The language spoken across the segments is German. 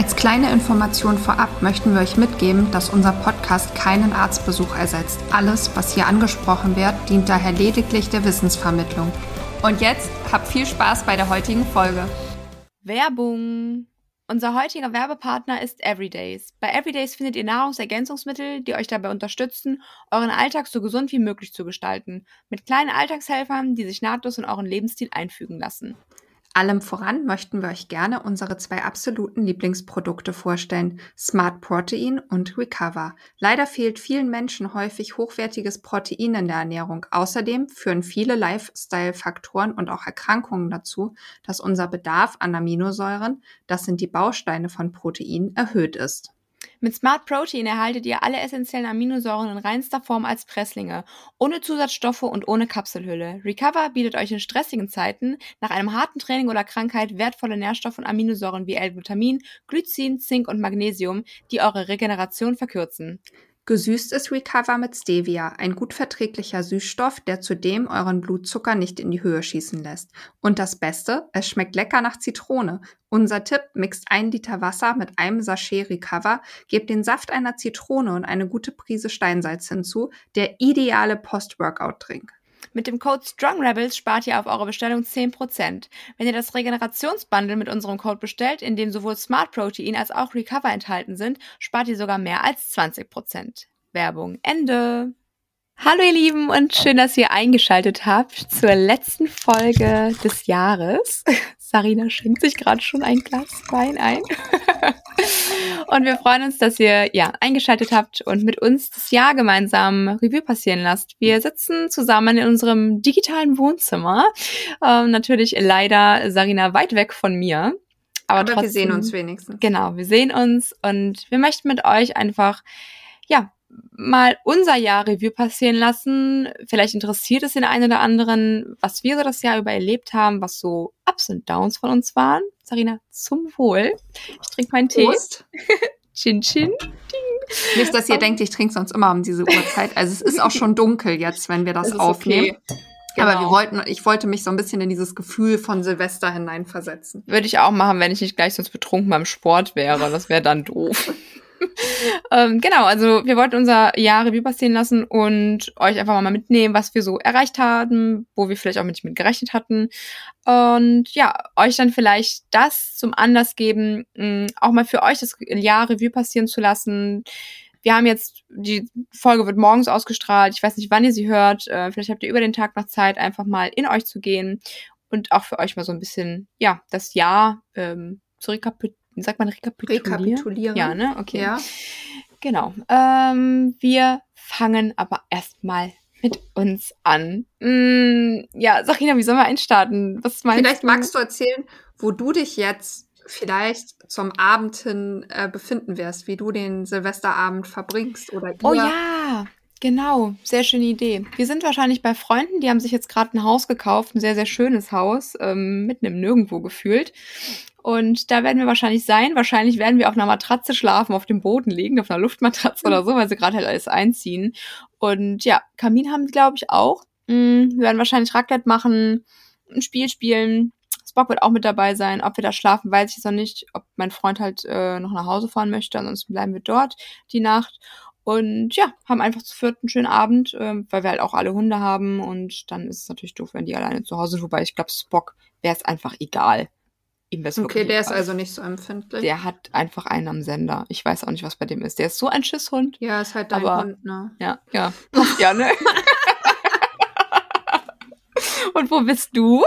Als kleine Information vorab möchten wir euch mitgeben, dass unser Podcast keinen Arztbesuch ersetzt. Alles, was hier angesprochen wird, dient daher lediglich der Wissensvermittlung. Und jetzt habt viel Spaß bei der heutigen Folge. Werbung. Unser heutiger Werbepartner ist Everydays. Bei Everydays findet ihr Nahrungsergänzungsmittel, die euch dabei unterstützen, euren Alltag so gesund wie möglich zu gestalten. Mit kleinen Alltagshelfern, die sich nahtlos in euren Lebensstil einfügen lassen. Allem voran möchten wir euch gerne unsere zwei absoluten Lieblingsprodukte vorstellen, Smart Protein und Recover. Leider fehlt vielen Menschen häufig hochwertiges Protein in der Ernährung. Außerdem führen viele Lifestyle-Faktoren und auch Erkrankungen dazu, dass unser Bedarf an Aminosäuren, das sind die Bausteine von Protein, erhöht ist. Mit Smart Protein erhaltet ihr alle essentiellen Aminosäuren in reinster Form als Presslinge, ohne Zusatzstoffe und ohne Kapselhülle. Recover bietet euch in stressigen Zeiten nach einem harten Training oder Krankheit wertvolle Nährstoffe und Aminosäuren wie L-Glutamin, Glycin, Zink und Magnesium, die eure Regeneration verkürzen. Gesüßt ist Recover mit Stevia, ein gut verträglicher Süßstoff, der zudem euren Blutzucker nicht in die Höhe schießen lässt. Und das Beste, es schmeckt lecker nach Zitrone. Unser Tipp, mixt ein Liter Wasser mit einem Sachet Recover, gebt den Saft einer Zitrone und eine gute Prise Steinsalz hinzu, der ideale Post-Workout-Drink. Mit dem Code StrongRebels spart ihr auf eure Bestellung 10%. Wenn ihr das Regenerationsbundle mit unserem Code bestellt, in dem sowohl Smart Protein als auch Recover enthalten sind, spart ihr sogar mehr als 20%. Werbung Ende. Hallo ihr Lieben und schön, dass ihr eingeschaltet habt zur letzten Folge des Jahres. Sarina schenkt sich gerade schon ein Glas Wein ein. und wir freuen uns, dass ihr ja eingeschaltet habt und mit uns das Jahr gemeinsam Revue passieren lasst. Wir sitzen zusammen in unserem digitalen Wohnzimmer. Ähm, natürlich leider Sarina weit weg von mir. Aber, Aber trotzdem, wir sehen uns wenigstens. Genau, wir sehen uns und wir möchten mit euch einfach ja, mal unser Jahr Revue passieren lassen. Vielleicht interessiert es den einen oder anderen, was wir so das Jahr über erlebt haben, was so Ups und Downs von uns waren. Sarina, zum Wohl. Ich trinke meinen Tee. chin chin. Ding. Nicht, dass ihr um. denkt, ich trinke sonst immer um diese Uhrzeit. Also es ist auch schon dunkel jetzt, wenn wir das, das aufnehmen. Okay. Genau. Aber wir genau. wollten, ich wollte mich so ein bisschen in dieses Gefühl von Silvester hineinversetzen. Würde ich auch machen, wenn ich nicht gleich sonst betrunken beim Sport wäre. Das wäre dann doof. ähm, genau, also wir wollten unser Jahr Revue passieren lassen und euch einfach mal mitnehmen, was wir so erreicht haben, wo wir vielleicht auch nicht mit gerechnet hatten. Und ja, euch dann vielleicht das zum Anlass geben, mh, auch mal für euch das Jahr Revue passieren zu lassen. Wir haben jetzt, die Folge wird morgens ausgestrahlt. Ich weiß nicht, wann ihr sie hört. Äh, vielleicht habt ihr über den Tag noch Zeit, einfach mal in euch zu gehen und auch für euch mal so ein bisschen, ja, das Jahr ähm, zu sagt man rekapitulieren? Rekapitulieren. Ja, ne? Okay. Ja. Genau. Ähm, wir fangen aber erstmal mit uns an. Mm, ja, Sarina, wie sollen wir einstarten? Was meinst Vielleicht du? magst du erzählen, wo du dich jetzt vielleicht zum Abend hin äh, befinden wirst, wie du den Silvesterabend verbringst oder Oh ja, genau, sehr schöne Idee. Wir sind wahrscheinlich bei Freunden, die haben sich jetzt gerade ein Haus gekauft, ein sehr, sehr schönes Haus, ähm, mitten im Nirgendwo gefühlt. Und da werden wir wahrscheinlich sein. Wahrscheinlich werden wir auf einer Matratze schlafen, auf dem Boden liegen, auf einer Luftmatratze oder so, weil sie gerade halt alles einziehen. Und ja, Kamin haben die, glaube ich, auch. Mm, wir werden wahrscheinlich Raclette machen, ein Spiel spielen. Spock wird auch mit dabei sein. Ob wir da schlafen, weiß ich jetzt noch nicht. Ob mein Freund halt äh, noch nach Hause fahren möchte. Ansonsten bleiben wir dort die Nacht. Und ja, haben einfach zu viert einen schönen Abend, äh, weil wir halt auch alle Hunde haben. Und dann ist es natürlich doof, wenn die alleine zu Hause sind. Wobei ich glaube, Spock wäre es einfach egal. Ihm wäre Okay, der ist also nicht so empfindlich. Der hat einfach einen am Sender. Ich weiß auch nicht, was bei dem ist. Der ist so ein Schisshund. Ja, ist halt dein aber, Hund, ne? Ja, ja. Passt ja, ne? Und wo bist du?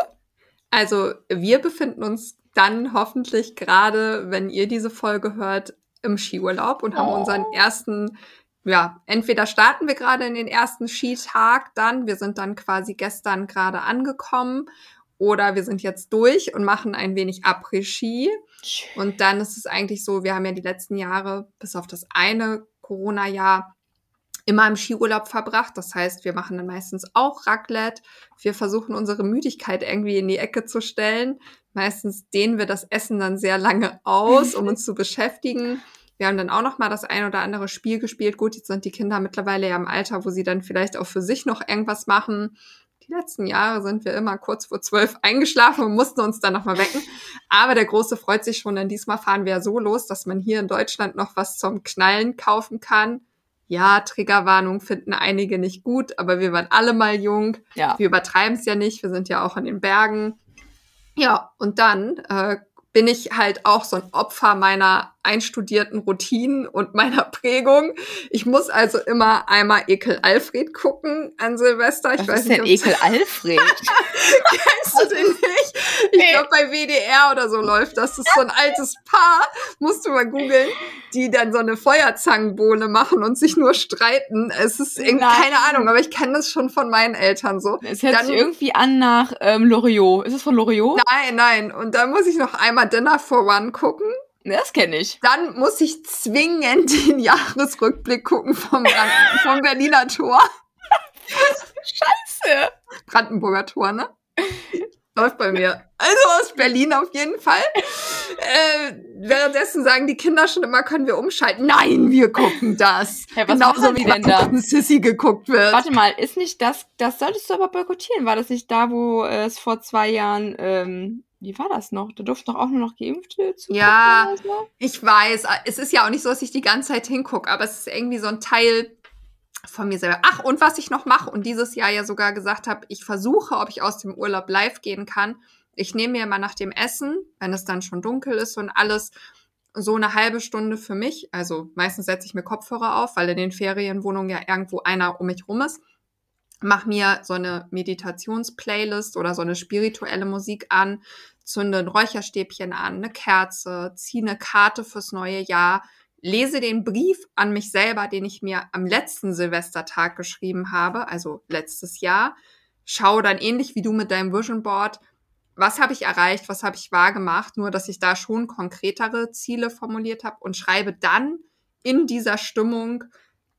Also, wir befinden uns dann hoffentlich gerade, wenn ihr diese Folge hört, im Skiurlaub und haben oh. unseren ersten, ja, entweder starten wir gerade in den ersten Skitag dann, wir sind dann quasi gestern gerade angekommen oder wir sind jetzt durch und machen ein wenig Après-Ski. Und dann ist es eigentlich so, wir haben ja die letzten Jahre, bis auf das eine Corona-Jahr, immer im Skiurlaub verbracht. Das heißt, wir machen dann meistens auch Raclette. Wir versuchen unsere Müdigkeit irgendwie in die Ecke zu stellen. Meistens dehnen wir das Essen dann sehr lange aus, um uns zu beschäftigen. Wir haben dann auch noch mal das ein oder andere Spiel gespielt. Gut, jetzt sind die Kinder mittlerweile ja im Alter, wo sie dann vielleicht auch für sich noch irgendwas machen. Die letzten Jahre sind wir immer kurz vor zwölf eingeschlafen und mussten uns dann noch mal wecken. Aber der Große freut sich schon, denn diesmal fahren wir ja so los, dass man hier in Deutschland noch was zum Knallen kaufen kann. Ja, Triggerwarnung finden einige nicht gut, aber wir waren alle mal jung. Ja. Wir übertreiben es ja nicht. Wir sind ja auch in den Bergen. Ja, und dann äh, bin ich halt auch so ein Opfer meiner einstudierten Routinen und meiner Prägung. Ich muss also immer einmal Ekel Alfred gucken an Silvester. Ich Was weiß ist nicht, denn Ekel Alfred? Kennst du den nicht? Ich Nee. glaube, bei WDR oder so läuft das. Das ist so ein altes Paar, musst du mal googeln, die dann so eine Feuerzangenbowle machen und sich nur streiten. Es ist irgendwie, Nein. keine Ahnung, aber ich kenne das schon von meinen Eltern so. Es hört Dann- sich irgendwie an nach ähm, Loriot. Ist es von Loriot? Nein, nein. Und dann muss ich noch einmal Dinner for One gucken. Das kenne ich. Dann muss ich zwingend den Jahresrückblick gucken vom, Brand vom Berliner Tor. Scheiße. Brandenburger Tor, ne? Läuft bei mir. Also aus Berlin auf jeden Fall. Äh, währenddessen sagen die Kinder schon immer, können wir umschalten. Nein, wir gucken das. Was Genauso wie denn da? Sissy geguckt wird. Warte mal, ist nicht das, das solltest du aber boykottieren. War das nicht da, wo äh, es vor zwei Jahren, ähm, wie war das noch? Da durften doch auch nur noch Geimpfte zu Ja. so? Ich weiß, es ist ja auch nicht so, dass ich die ganze Zeit hingucke, aber es ist irgendwie so ein Teil von mir selber. Ach, und was ich noch mache und dieses Jahr ja sogar gesagt habe, ich versuche, ob ich aus dem Urlaub live gehen kann. Ich nehme mir mal nach dem Essen, wenn es dann schon dunkel ist und alles, so eine halbe Stunde für mich. Also meistens setze ich mir Kopfhörer auf, weil in den Ferienwohnungen ja irgendwo einer um mich rum ist. Mach mir so eine Meditationsplaylist oder so eine spirituelle Musik an, zünde ein Räucherstäbchen an, eine Kerze, ziehe eine Karte fürs neue Jahr, lese den Brief an mich selber, den ich mir am letzten Silvestertag geschrieben habe, also letztes Jahr, schaue dann ähnlich wie du mit deinem Vision Board, was habe ich erreicht, was habe ich wahrgemacht, nur dass ich da schon konkretere Ziele formuliert habe und schreibe dann in dieser Stimmung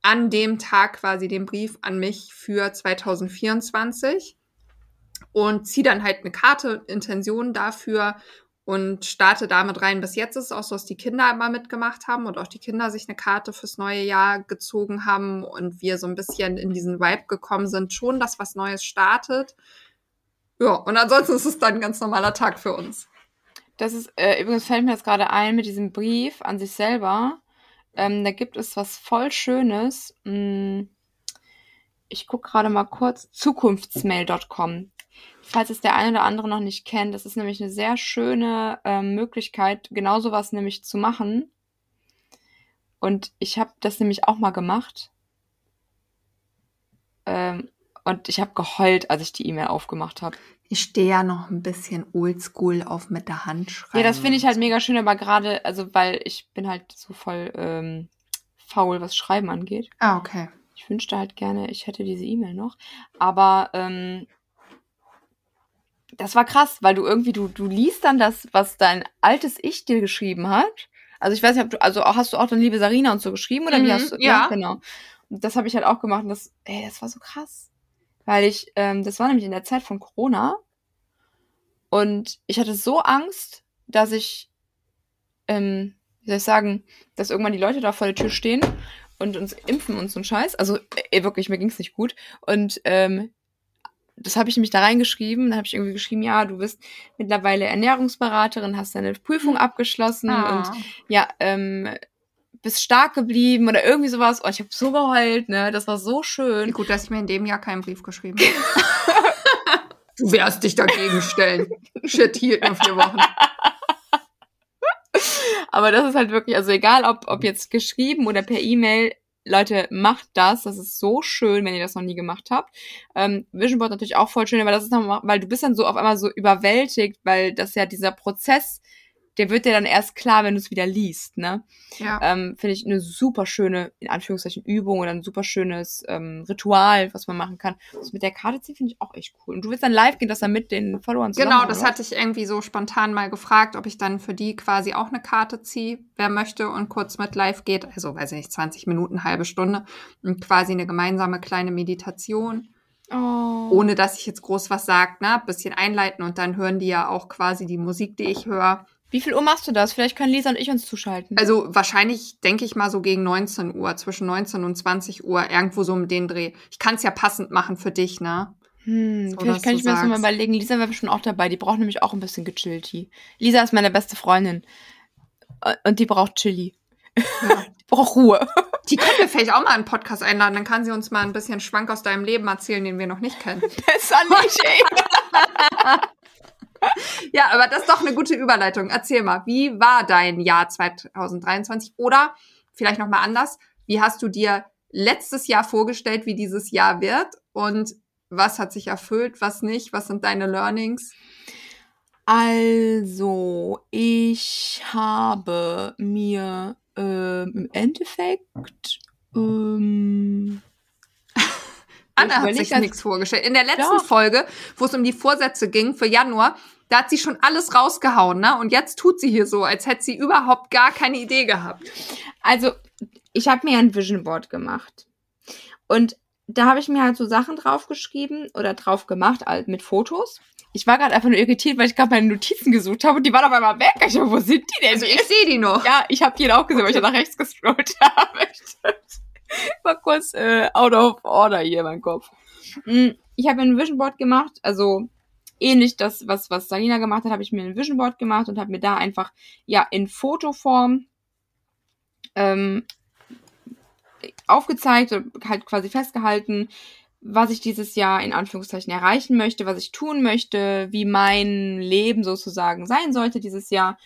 an dem Tag quasi den Brief an mich für 2024 und ziehe dann halt eine Karte, Intention dafür und starte damit rein. Bis jetzt ist es auch so, dass die Kinder immer mitgemacht haben und auch die Kinder sich eine Karte fürs neue Jahr gezogen haben und wir so ein bisschen in diesen Vibe gekommen sind, schon, dass was Neues startet. Ja, und ansonsten ist es dann ein ganz normaler Tag für uns. Das ist, äh, übrigens fällt mir jetzt gerade ein mit diesem Brief an sich selber. Ähm, da gibt es was voll Schönes. Hm, ich gucke gerade mal kurz. Zukunftsmail.com. Falls es der eine oder andere noch nicht kennt, das ist nämlich eine sehr schöne ähm, Möglichkeit, genau sowas nämlich zu machen. Und ich habe das nämlich auch mal gemacht. Ähm, und ich habe geheult, als ich die E-Mail aufgemacht habe. Ich stehe ja noch ein bisschen oldschool auf mit der Hand schreiben. Ja, das finde ich halt mega schön, aber gerade, also weil ich bin halt so voll ähm, faul, was Schreiben angeht. Ah, okay. Ich wünschte halt gerne, ich hätte diese E-Mail noch. Aber ähm, das war krass, weil du irgendwie, du, du liest dann das, was dein altes Ich dir geschrieben hat. Also ich weiß nicht, ob du, also hast du auch dann liebe Sarina und so geschrieben oder Mhm, wie hast du? ja. genau. Und das habe ich halt auch gemacht und das, ey, das war so krass. Weil ich, ähm, das war nämlich in der Zeit von Corona und ich hatte so Angst, dass ich, ähm, wie soll ich sagen, dass irgendwann die Leute da vor der Tür stehen und uns impfen und so ein Scheiß. Also äh, wirklich, mir ging's nicht gut. Und ähm, das habe ich nämlich da reingeschrieben. Dann habe ich irgendwie geschrieben, ja, du bist mittlerweile Ernährungsberaterin, hast deine Prüfung abgeschlossen Ah. und ja, ähm, bist stark geblieben oder irgendwie sowas. Und ich habe so geheult, ne? Das war so schön. gut, dass ich mir in dem Jahr keinen Brief geschrieben habe. du wirst dich dagegen stellen. Shit, hielt nur vier Wochen. Aber das ist halt wirklich, also egal ob, ob jetzt geschrieben oder per E-Mail, Leute, macht das. Das ist so schön, wenn ihr das noch nie gemacht habt. Ähm, Vision Board natürlich auch voll schön, aber das ist nochmal, weil du bist dann so auf einmal so überwältigt, weil das ja dieser Prozess der wird dir dann erst klar, wenn du es wieder liest, ne? Ja. Ähm, Finde ich eine super schöne, in Anführungszeichen, Übung oder ein super schönes ähm, Ritual, was man machen kann. Das mit der Karte ziehen finde ich auch echt cool. Und du willst dann live gehen, das dann mit den Followern zusammen Genau, das oder? hatte ich irgendwie so spontan mal gefragt, ob ich dann für die quasi auch eine Karte ziehe, wer möchte und kurz mit live geht. Also, weiß ich nicht, 20 Minuten, halbe Stunde. Und quasi eine gemeinsame kleine Meditation. Oh. Ohne dass ich jetzt groß was sage, ne? Bisschen einleiten und dann hören die ja auch quasi die Musik, die ich höre. Wie viel Uhr machst du das? Vielleicht können Lisa und ich uns zuschalten. Also wahrscheinlich denke ich mal so gegen 19 Uhr, zwischen 19 und 20 Uhr, irgendwo so um den Dreh. Ich kann es ja passend machen für dich, ne? Hm, So, vielleicht kann ich mir das nochmal sagst. überlegen. Lisa wäre bestimmt auch dabei. Die braucht nämlich auch ein bisschen gechillti. Lisa ist meine beste Freundin. Äh, Und die braucht Chili. Ja. Die braucht Ruhe. Die können wir vielleicht auch mal einen Podcast einladen, dann kann sie uns mal ein bisschen Schwank aus deinem Leben erzählen, den wir noch nicht kennen. Besser nicht, ey. Ja, aber das ist doch eine gute Überleitung. Erzähl mal, wie war dein Jahr 2023? Oder vielleicht noch mal anders, wie hast du dir letztes Jahr vorgestellt, wie dieses Jahr wird? Und was hat sich erfüllt, was nicht? Was sind deine Learnings? Also, ich habe mir ähm, im Endeffekt ähm, Anna hat sich nichts vorgestellt. In der letzten Ja. Folge, wo es um die Vorsätze ging für Januar, da hat sie schon alles rausgehauen, ne? Und jetzt tut sie hier so, als hätte sie überhaupt gar keine Idee gehabt. Also, ich habe mir ein Vision Board gemacht. Und da habe ich mir halt so Sachen draufgeschrieben oder drauf gemacht halt mit Fotos. Ich war gerade einfach nur irritiert, weil ich gerade meine Notizen gesucht habe und die waren auf einmal weg. Ich dachte, wo sind die denn? Also ich sehe die noch. ja, ich habe die auch gesehen, weil ich da nach rechts gescrollt habe. war kurz äh, out of order hier in meinem Kopf. Mm, Ich habe mir ein Vision Board gemacht, also ähnlich das, was, was Salina gemacht hat, habe ich mir ein Vision Board gemacht und habe mir da einfach, ja, in Fotoform ähm, aufgezeigt, und halt quasi festgehalten, was ich dieses Jahr in Anführungszeichen erreichen möchte, was ich tun möchte, wie mein Leben sozusagen sein sollte dieses Jahr.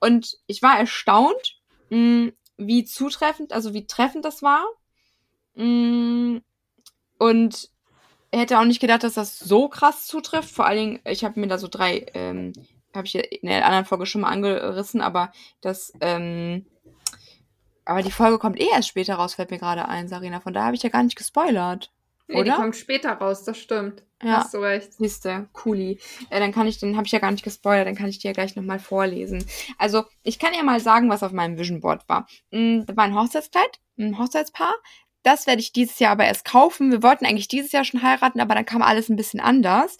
Und ich war erstaunt, mh, wie zutreffend, also wie treffend das war. Mh, Und hätte auch nicht gedacht, dass das so krass zutrifft. Vor allen Dingen, ich habe mir da so drei, ähm, habe ich ja in der anderen Folge schon mal angerissen, aber das, ähm, aber die Folge kommt eh erst später raus, fällt mir gerade ein, Sarina. Von daher habe ich ja gar nicht gespoilert. Nee, die Oder? kommt später raus, das stimmt. Ja. Hast du recht. Siehste, cooli. Äh, dann kann ich, den habe ich ja gar nicht gespoilert, dann kann ich dir ja gleich nochmal vorlesen. Also, ich kann ja mal sagen, was auf meinem Vision Board war. Mm, Da war ein Hochzeitskleid, ein Hochzeitspaar. Das werde ich dieses Jahr aber erst kaufen. Wir wollten eigentlich dieses Jahr schon heiraten, aber dann kam alles ein bisschen anders.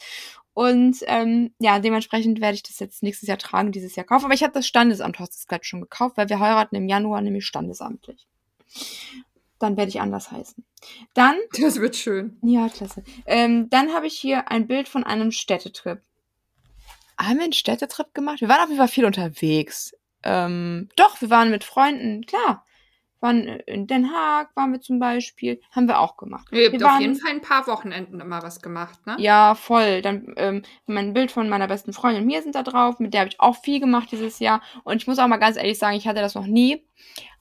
Und ähm, ja, dementsprechend werde ich das jetzt nächstes Jahr tragen, dieses Jahr kaufen. Aber ich habe das Standesamt Hochzeitskleid schon gekauft, weil wir heiraten im Januar nämlich standesamtlich. Dann werde ich anders heißen. Dann Das wird schön. ja, klasse. Ähm, dann habe ich hier ein Bild von einem Städtetrip. Haben wir einen Städtetrip gemacht? Wir waren auf jeden Fall viel unterwegs. Ähm, doch, wir waren mit Freunden, klar. Waren in Den Haag, waren wir zum Beispiel. Haben wir auch gemacht. Ihr habt Wir auf waren- jeden Fall ein paar Wochenenden immer was gemacht, ne? Ja, voll. Dann ähm, mein Bild von meiner besten Freundin und mir sind da drauf. Mit der habe ich auch viel gemacht dieses Jahr. Und ich muss auch mal ganz ehrlich sagen, ich hatte das noch nie.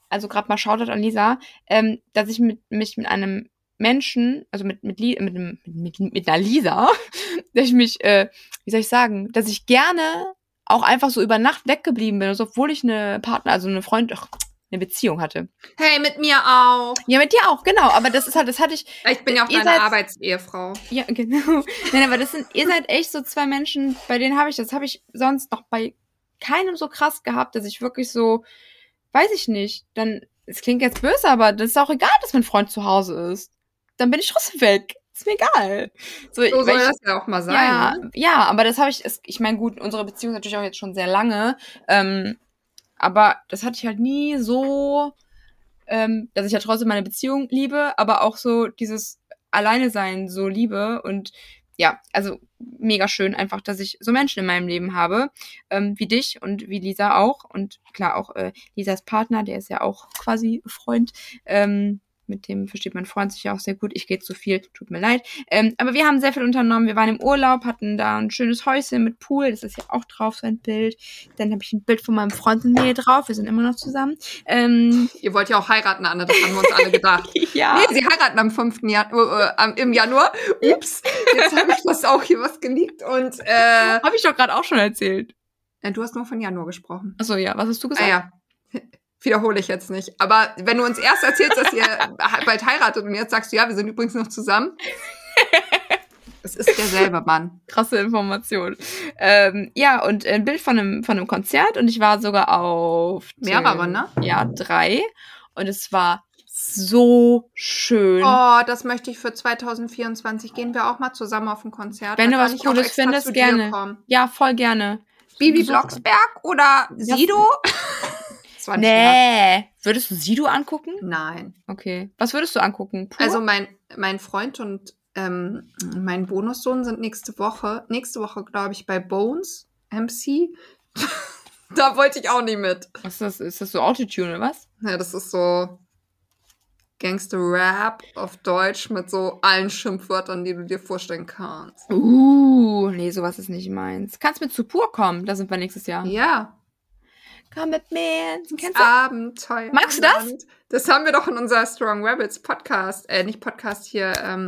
Also gerade mal Shoutout an Lisa, ähm, dass ich mit, mich mit einem Menschen, also mit mit, mit, mit, mit, einer Lisa, dass ich mich, äh, wie soll ich sagen, dass ich gerne auch einfach so über Nacht weggeblieben bin, also obwohl ich eine Partner, also eine Freund, ach, eine Beziehung hatte. Hey, mit mir auch. Ja, mit dir auch, genau. Aber das ist halt, das hatte ich, Ich bin ja auch deine seid- Arbeitsehefrau. ja, genau. Nein, aber das sind, ihr seid echt so zwei Menschen, bei denen habe ich, das habe ich sonst noch bei keinem so krass gehabt, dass ich wirklich so, weiß ich nicht, dann, es klingt jetzt böse, aber das ist auch egal, dass mein Freund zu Hause ist. Dann bin ich trotzdem weg. Ist mir egal. So, So soll ich, das ja auch mal sein. ja, Ne? ja, aber das habe ich, ich meine, gut, unsere Beziehung ist natürlich auch jetzt schon sehr lange, ähm, aber das hatte ich halt nie so, ähm, dass ich ja trotzdem meine Beziehung liebe, aber auch so dieses Alleine sein so liebe. Und ja, also mega schön einfach, dass ich so Menschen in meinem Leben habe, ähm, wie dich und wie Lisa auch. Und klar auch äh, Lisas Partner, der ist ja auch quasi Freund, ähm, mit dem versteht mein Freund sich ja auch sehr gut. Ich gehe zu viel, tut mir leid. Ähm, aber wir haben sehr viel unternommen. Wir waren im Urlaub, hatten da ein schönes Häuschen mit Pool. Das ist ja auch drauf, so ein Bild. Dann habe ich ein Bild von meinem Freund und mir drauf. Wir sind immer noch zusammen. Ähm, Ihr wollt ja auch heiraten, Anne, das haben wir uns alle gedacht. ja. Nee, sie heiraten am 5. Januar, äh, am- im Januar. Ups, jetzt habe ich das auch hier was geleakt und äh, Habe ich doch gerade auch schon erzählt. Äh, du hast nur von Januar gesprochen. Achso, ja. Was hast du Ah gesagt? ja wiederhole ich jetzt nicht. Aber wenn du uns erst erzählst, dass ihr bald heiratet und jetzt sagst du, ja, wir sind übrigens noch zusammen. Es ist derselbe Mann. Krasse Information. Ähm, ja, und ein Bild von einem, von einem Konzert und ich war sogar auf. Mehrere, ne? Ja, drei. Und es war so schön. Oh, das möchte ich für 2024. Gehen wir auch mal zusammen auf ein Konzert. Wenn du was Cooles findest, gerne. Ja, voll gerne. Bibi Blocksberg oder Sido? Ja. 20 Nee. Grad. Würdest du Sido angucken? Nein. Okay. Was würdest du angucken? Pur? Also mein, mein Freund und ähm, mein Bonussohn sind nächste Woche, nächste Woche, glaube ich, bei Bones MC. da wollte ich auch nicht mit. Was ist das? Ist das so Autotune oder was? Ja, das ist so Gangster-Rap auf Deutsch mit so allen Schimpfwörtern, die du dir vorstellen kannst. Uh, nee, sowas ist nicht meins. Kannst mit zu pur kommen, da sind wir nächstes Jahr. Ja. Komm mit mir. Kennst du? Abenteuer. Magst du das? Das haben wir doch in unserer Strong Rabbits Podcast, äh, nicht Podcast hier, ähm,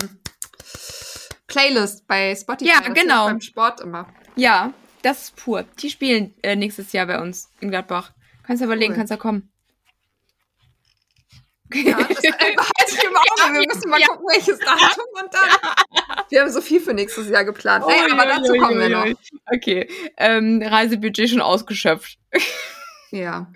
Playlist bei Spotify. Ja, genau. Beim Sport immer. Ja, das ist Pur. Die spielen äh, nächstes Jahr bei uns in Gladbach. Kannst du überlegen, Cool. kannst du kommen. Ja, das behalte ich im Auge. Wir müssen mal Ja. gucken, welches Datum und dann. Wir haben so viel für nächstes Jahr geplant. Naja, Ui, aber dazu kommen wir noch. Okay, ähm, Reisebudget schon ausgeschöpft. Ja.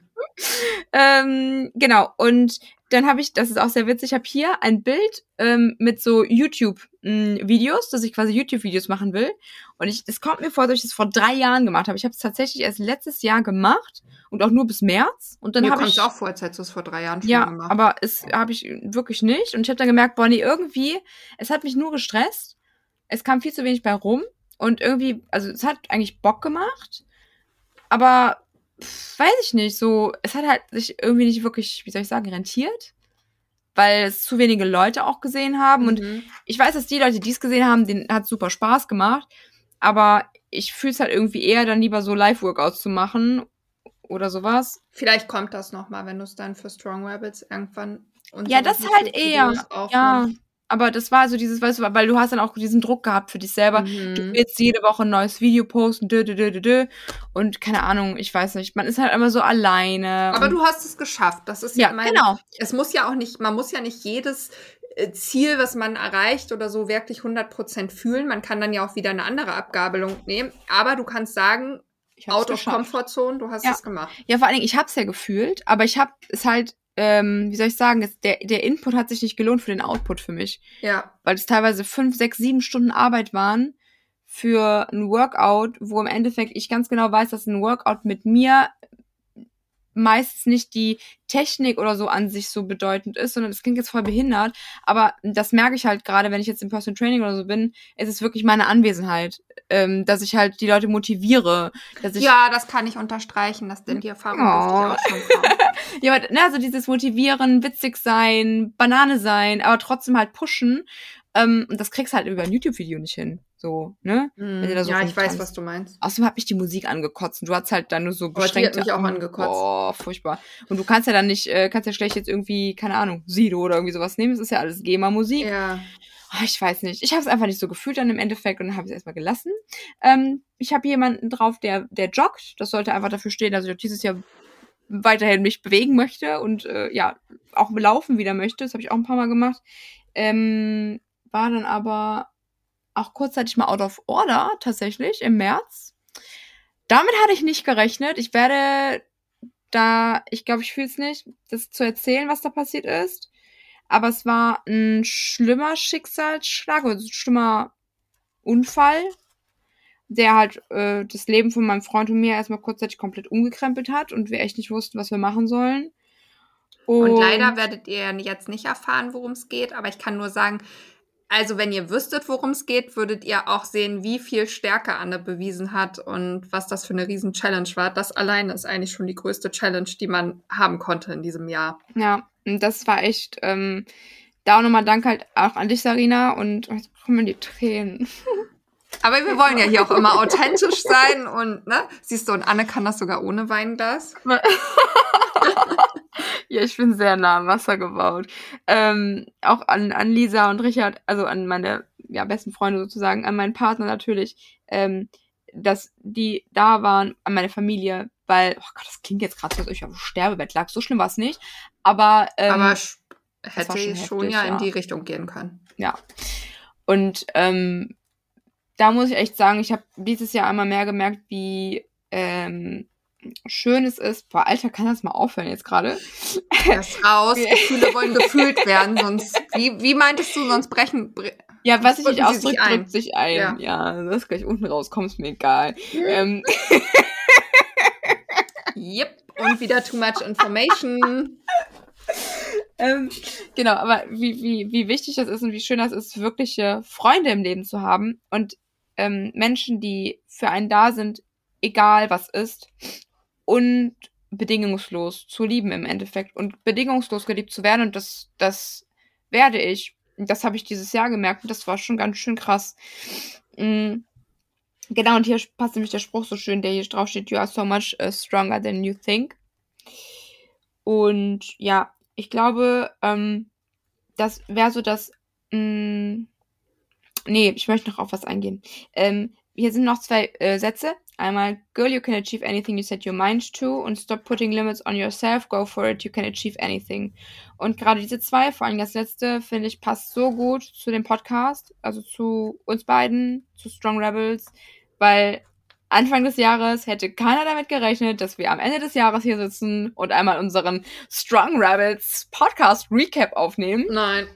Ähm, genau, und dann habe ich, das ist auch sehr witzig, ich habe hier ein Bild ähm, mit so YouTube-Videos, dass ich quasi YouTube-Videos machen will. Und ich, das kommt mir vor, dass ich das vor drei Jahren gemacht habe. Ich habe es tatsächlich erst letztes Jahr gemacht und auch nur bis März. Und dann habe kommt ich es auch vor, als hättest du es vor drei Jahren schon Ja, gemacht. aber es habe ich wirklich nicht. Und ich habe dann gemerkt, boah, nee, irgendwie, es hat mich nur gestresst. Es kam viel zu wenig bei rum. Und irgendwie, also es hat eigentlich Bock gemacht. Aber weiß ich nicht, so, es hat halt sich irgendwie nicht wirklich, wie soll ich sagen, rentiert. Weil es zu wenige Leute auch gesehen haben. Und Mhm. ich weiß, dass die Leute, die es gesehen haben, denen hat super Spaß gemacht. Aber ich fühle es halt irgendwie eher dann lieber so Live-Workouts zu machen oder sowas. Vielleicht kommt das nochmal, wenn du es dann für Strong Rabbits irgendwann Ja, das halt eher. Ja. Aber das war so dieses, weißt du, weil du hast dann auch diesen Druck gehabt für dich selber. Du Mhm. willst jede Woche ein neues Video posten, dö, dö, dö, dö, dö. Und keine Ahnung, ich weiß nicht. Man ist halt immer so alleine. Aber du hast es geschafft. Das ist ja, mein, genau. Es muss ja auch nicht, man muss ja nicht jedes äh, Ziel, was man erreicht oder so wirklich 100% fühlen. Man kann dann ja auch wieder eine andere Abgabelung nehmen. Aber du kannst sagen, out of geschafft. comfort zone, du hast Ja. es gemacht. Ja, vor allen Dingen, ich hab's ja gefühlt, aber ich hab es halt, ähm, wie soll ich sagen, es, der, der Input hat sich nicht gelohnt für den Output für mich. Ja. Weil es teilweise fünf, sechs, sieben Stunden Arbeit waren für ein Workout, wo im Endeffekt ich ganz genau weiß, dass ein Workout mit mir meistens nicht die Technik oder so an sich so bedeutend ist, sondern das klingt jetzt voll behindert, aber das merke ich halt gerade, wenn ich jetzt im Personal Training oder so bin, ist es wirklich meine Anwesenheit, ähm, dass ich halt die Leute motiviere, dass ich Ja, das kann ich unterstreichen. Das denn die Erfahrung Oh. durfte ich auch schon. Ja, aber, ne, also dieses Motivieren, witzig sein, Banane sein, aber trotzdem halt pushen. Ähm, und das kriegst du halt über ein YouTube-Video nicht hin. So, ne? Da so ja, ich weiß, was du meinst. Außerdem hat mich die Musik angekotzt und du hast halt dann nur so die hat mich auch angekotzt. Boah, furchtbar. Und du kannst ja dann nicht, äh, kannst ja schlecht jetzt irgendwie, keine Ahnung, Sido oder irgendwie sowas nehmen. Es ist ja alles GEMA-Musik. Ja. Ah, ich weiß nicht. Ich habe es einfach nicht so gefühlt dann im Endeffekt und dann habe ich es erstmal gelassen. Ähm, ich habe jemanden drauf, der, der joggt. Das sollte einfach dafür stehen, dass ich auch dieses Jahr weiterhin mich bewegen möchte und äh, ja, auch laufen wieder möchte. Das habe ich auch ein paar Mal gemacht. Ähm, war dann aber auch kurzzeitig mal out of order, tatsächlich, im März. Damit hatte ich nicht gerechnet. Ich werde da, ich glaube, ich fühle es nicht, das zu erzählen, was da passiert ist. Aber es war ein schlimmer Schicksalsschlag, also ein schlimmer Unfall, der halt äh, das Leben von meinem Freund und mir erstmal kurzzeitig komplett umgekrempelt hat und wir echt nicht wussten, was wir machen sollen. Und leider werdet ihr jetzt nicht erfahren, worum es geht, aber ich kann nur sagen, also wenn ihr wüsstet, worum es geht, würdet ihr auch sehen, wie viel Stärke Anne bewiesen hat und was das für eine riesen Challenge war. Das alleine ist eigentlich schon die größte Challenge, die man haben konnte in diesem Jahr. Ja, und das war echt, ähm, da auch nochmal Dank halt auch an dich, Sarina, und jetzt kommen die Tränen. Aber wir wollen ja hier auch immer authentisch sein und, ne? Siehst du, und Anne kann das sogar ohne Weinglas. ja, ich bin sehr nah am Wasser gebaut. Ähm, auch an, an Lisa und Richard, also an meine ja, besten Freunde sozusagen, an meinen Partner natürlich. Ähm, dass die da waren, an meine Familie, weil, oh Gott, das klingt jetzt gerade so, als ob ich auf dem Sterbebett lag. So schlimm war es nicht. Aber, ähm, Aber hätte schon schon, heftig, ja in ja. die Richtung gehen können. ja. Und ähm, da muss ich echt sagen, ich habe dieses Jahr einmal mehr gemerkt, wie ähm, schön es ist. Boah, Alter, kann das mal aufhören jetzt gerade? Das raus, Gefühle wollen gefühlt werden, sonst, wie, wie meintest du, sonst brechen, bre Ja, was ich nicht ausdrücke, sich ein. drückt sich ein. Ja. Ja, das gleich unten rauskommt, ist mir egal. ähm, Yep. Und wieder too much information. ähm, genau, aber wie, wie, wie wichtig das ist und wie schön das ist, wirkliche Freunde im Leben zu haben und ähm, Menschen, die für einen da sind, egal was ist, und bedingungslos zu lieben im Endeffekt und bedingungslos geliebt zu werden und das, das werde ich. Das habe ich dieses Jahr gemerkt und das war schon ganz schön krass. Mm. Genau, und hier passt nämlich der Spruch so schön, der hier drauf steht, you are so much uh, stronger than you think. Und ja, ich glaube, ähm, das wäre so das. Mh, nee, ich möchte noch auf was eingehen. Ähm, hier sind noch zwei äh, Sätze. Einmal, Girl, you can achieve anything you set your mind to und stop putting limits on yourself, go for it, you can achieve anything. Und gerade diese zwei, vor allem das letzte, finde ich, passt so gut zu dem Podcast, also zu uns beiden, zu Strong Rebels, weil Anfang des Jahres hätte keiner damit gerechnet, dass wir am Ende des Jahres hier sitzen und einmal unseren Strong Rebels Podcast Recap aufnehmen, Nein.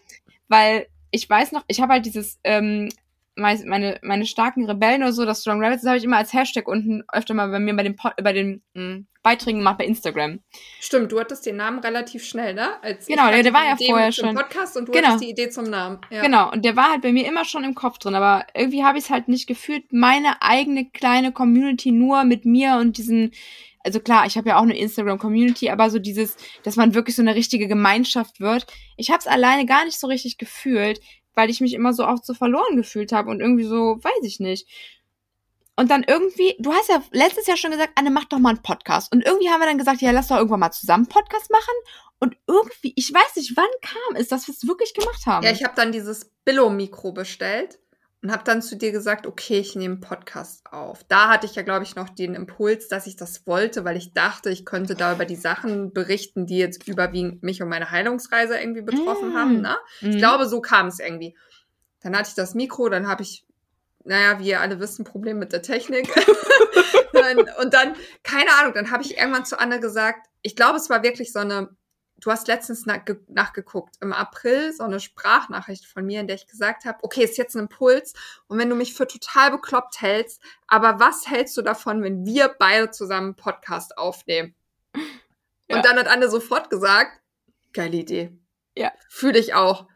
weil ich weiß noch, ich habe halt dieses ähm, meine meine starken Rebellen oder so, das Strong Rebels, das habe ich immer als Hashtag unten öfter mal bei mir bei den Pod, bei den mh, Beiträgen gemacht bei Instagram. Stimmt, du hattest den Namen relativ schnell, ne? Als Genau, ich der- der war ja Idee vorher schon. Podcast und du Genau. hattest die Idee zum Namen. Ja. Genau, und der war halt bei mir immer schon im Kopf drin, aber irgendwie habe ich es halt nicht gefühlt, meine eigene kleine Community nur mit mir und diesen, also klar, ich habe ja auch eine Instagram-Community, aber so dieses, dass man wirklich so eine richtige Gemeinschaft wird. Ich habe es alleine gar nicht so richtig gefühlt, weil ich mich immer so oft so verloren gefühlt habe und irgendwie so, weiß ich nicht. Und dann irgendwie, du hast ja letztes Jahr schon gesagt, Anne, mach doch mal einen Podcast. Und irgendwie haben wir dann gesagt, ja, lass doch irgendwann mal zusammen Podcast machen. Und irgendwie, ich weiß nicht, wann kam es, dass wir es wirklich gemacht haben. Ja, ich habe dann dieses Billo-Mikro bestellt und habe dann zu dir gesagt, okay, ich nehme einen Podcast auf. Da hatte ich ja, glaube ich, noch den Impuls, dass ich das wollte, weil ich dachte, ich könnte da über die Sachen berichten, die jetzt überwiegend mich und meine Heilungsreise irgendwie betroffen Mm. haben. Ne? Ich glaube, so kam es irgendwie. Dann hatte ich das Mikro, dann habe ich, naja, wie ihr alle wisst, ein Problem mit der Technik. und dann, keine Ahnung, dann habe ich irgendwann zu Anne gesagt, ich glaube, es war wirklich so eine, du hast letztens nach, nachgeguckt, im April so eine Sprachnachricht von mir, in der ich gesagt habe, okay, ist jetzt ein Impuls und wenn du mich für total bekloppt hältst, aber was hältst du davon, wenn wir beide zusammen einen Podcast aufnehmen? Ja. Und dann hat Anne sofort gesagt, geile Idee. Ja. Fühle ich auch.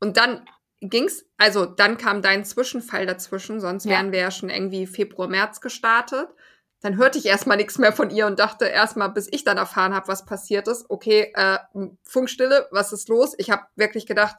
Und dann ging's, also dann kam dein Zwischenfall dazwischen, sonst Ja. wären wir ja schon irgendwie Februar, März gestartet. Dann hörte ich erstmal nichts mehr von ihr und dachte erstmal, bis ich dann erfahren habe, was passiert ist, okay, äh, Funkstille, was ist los? Ich habe wirklich gedacht,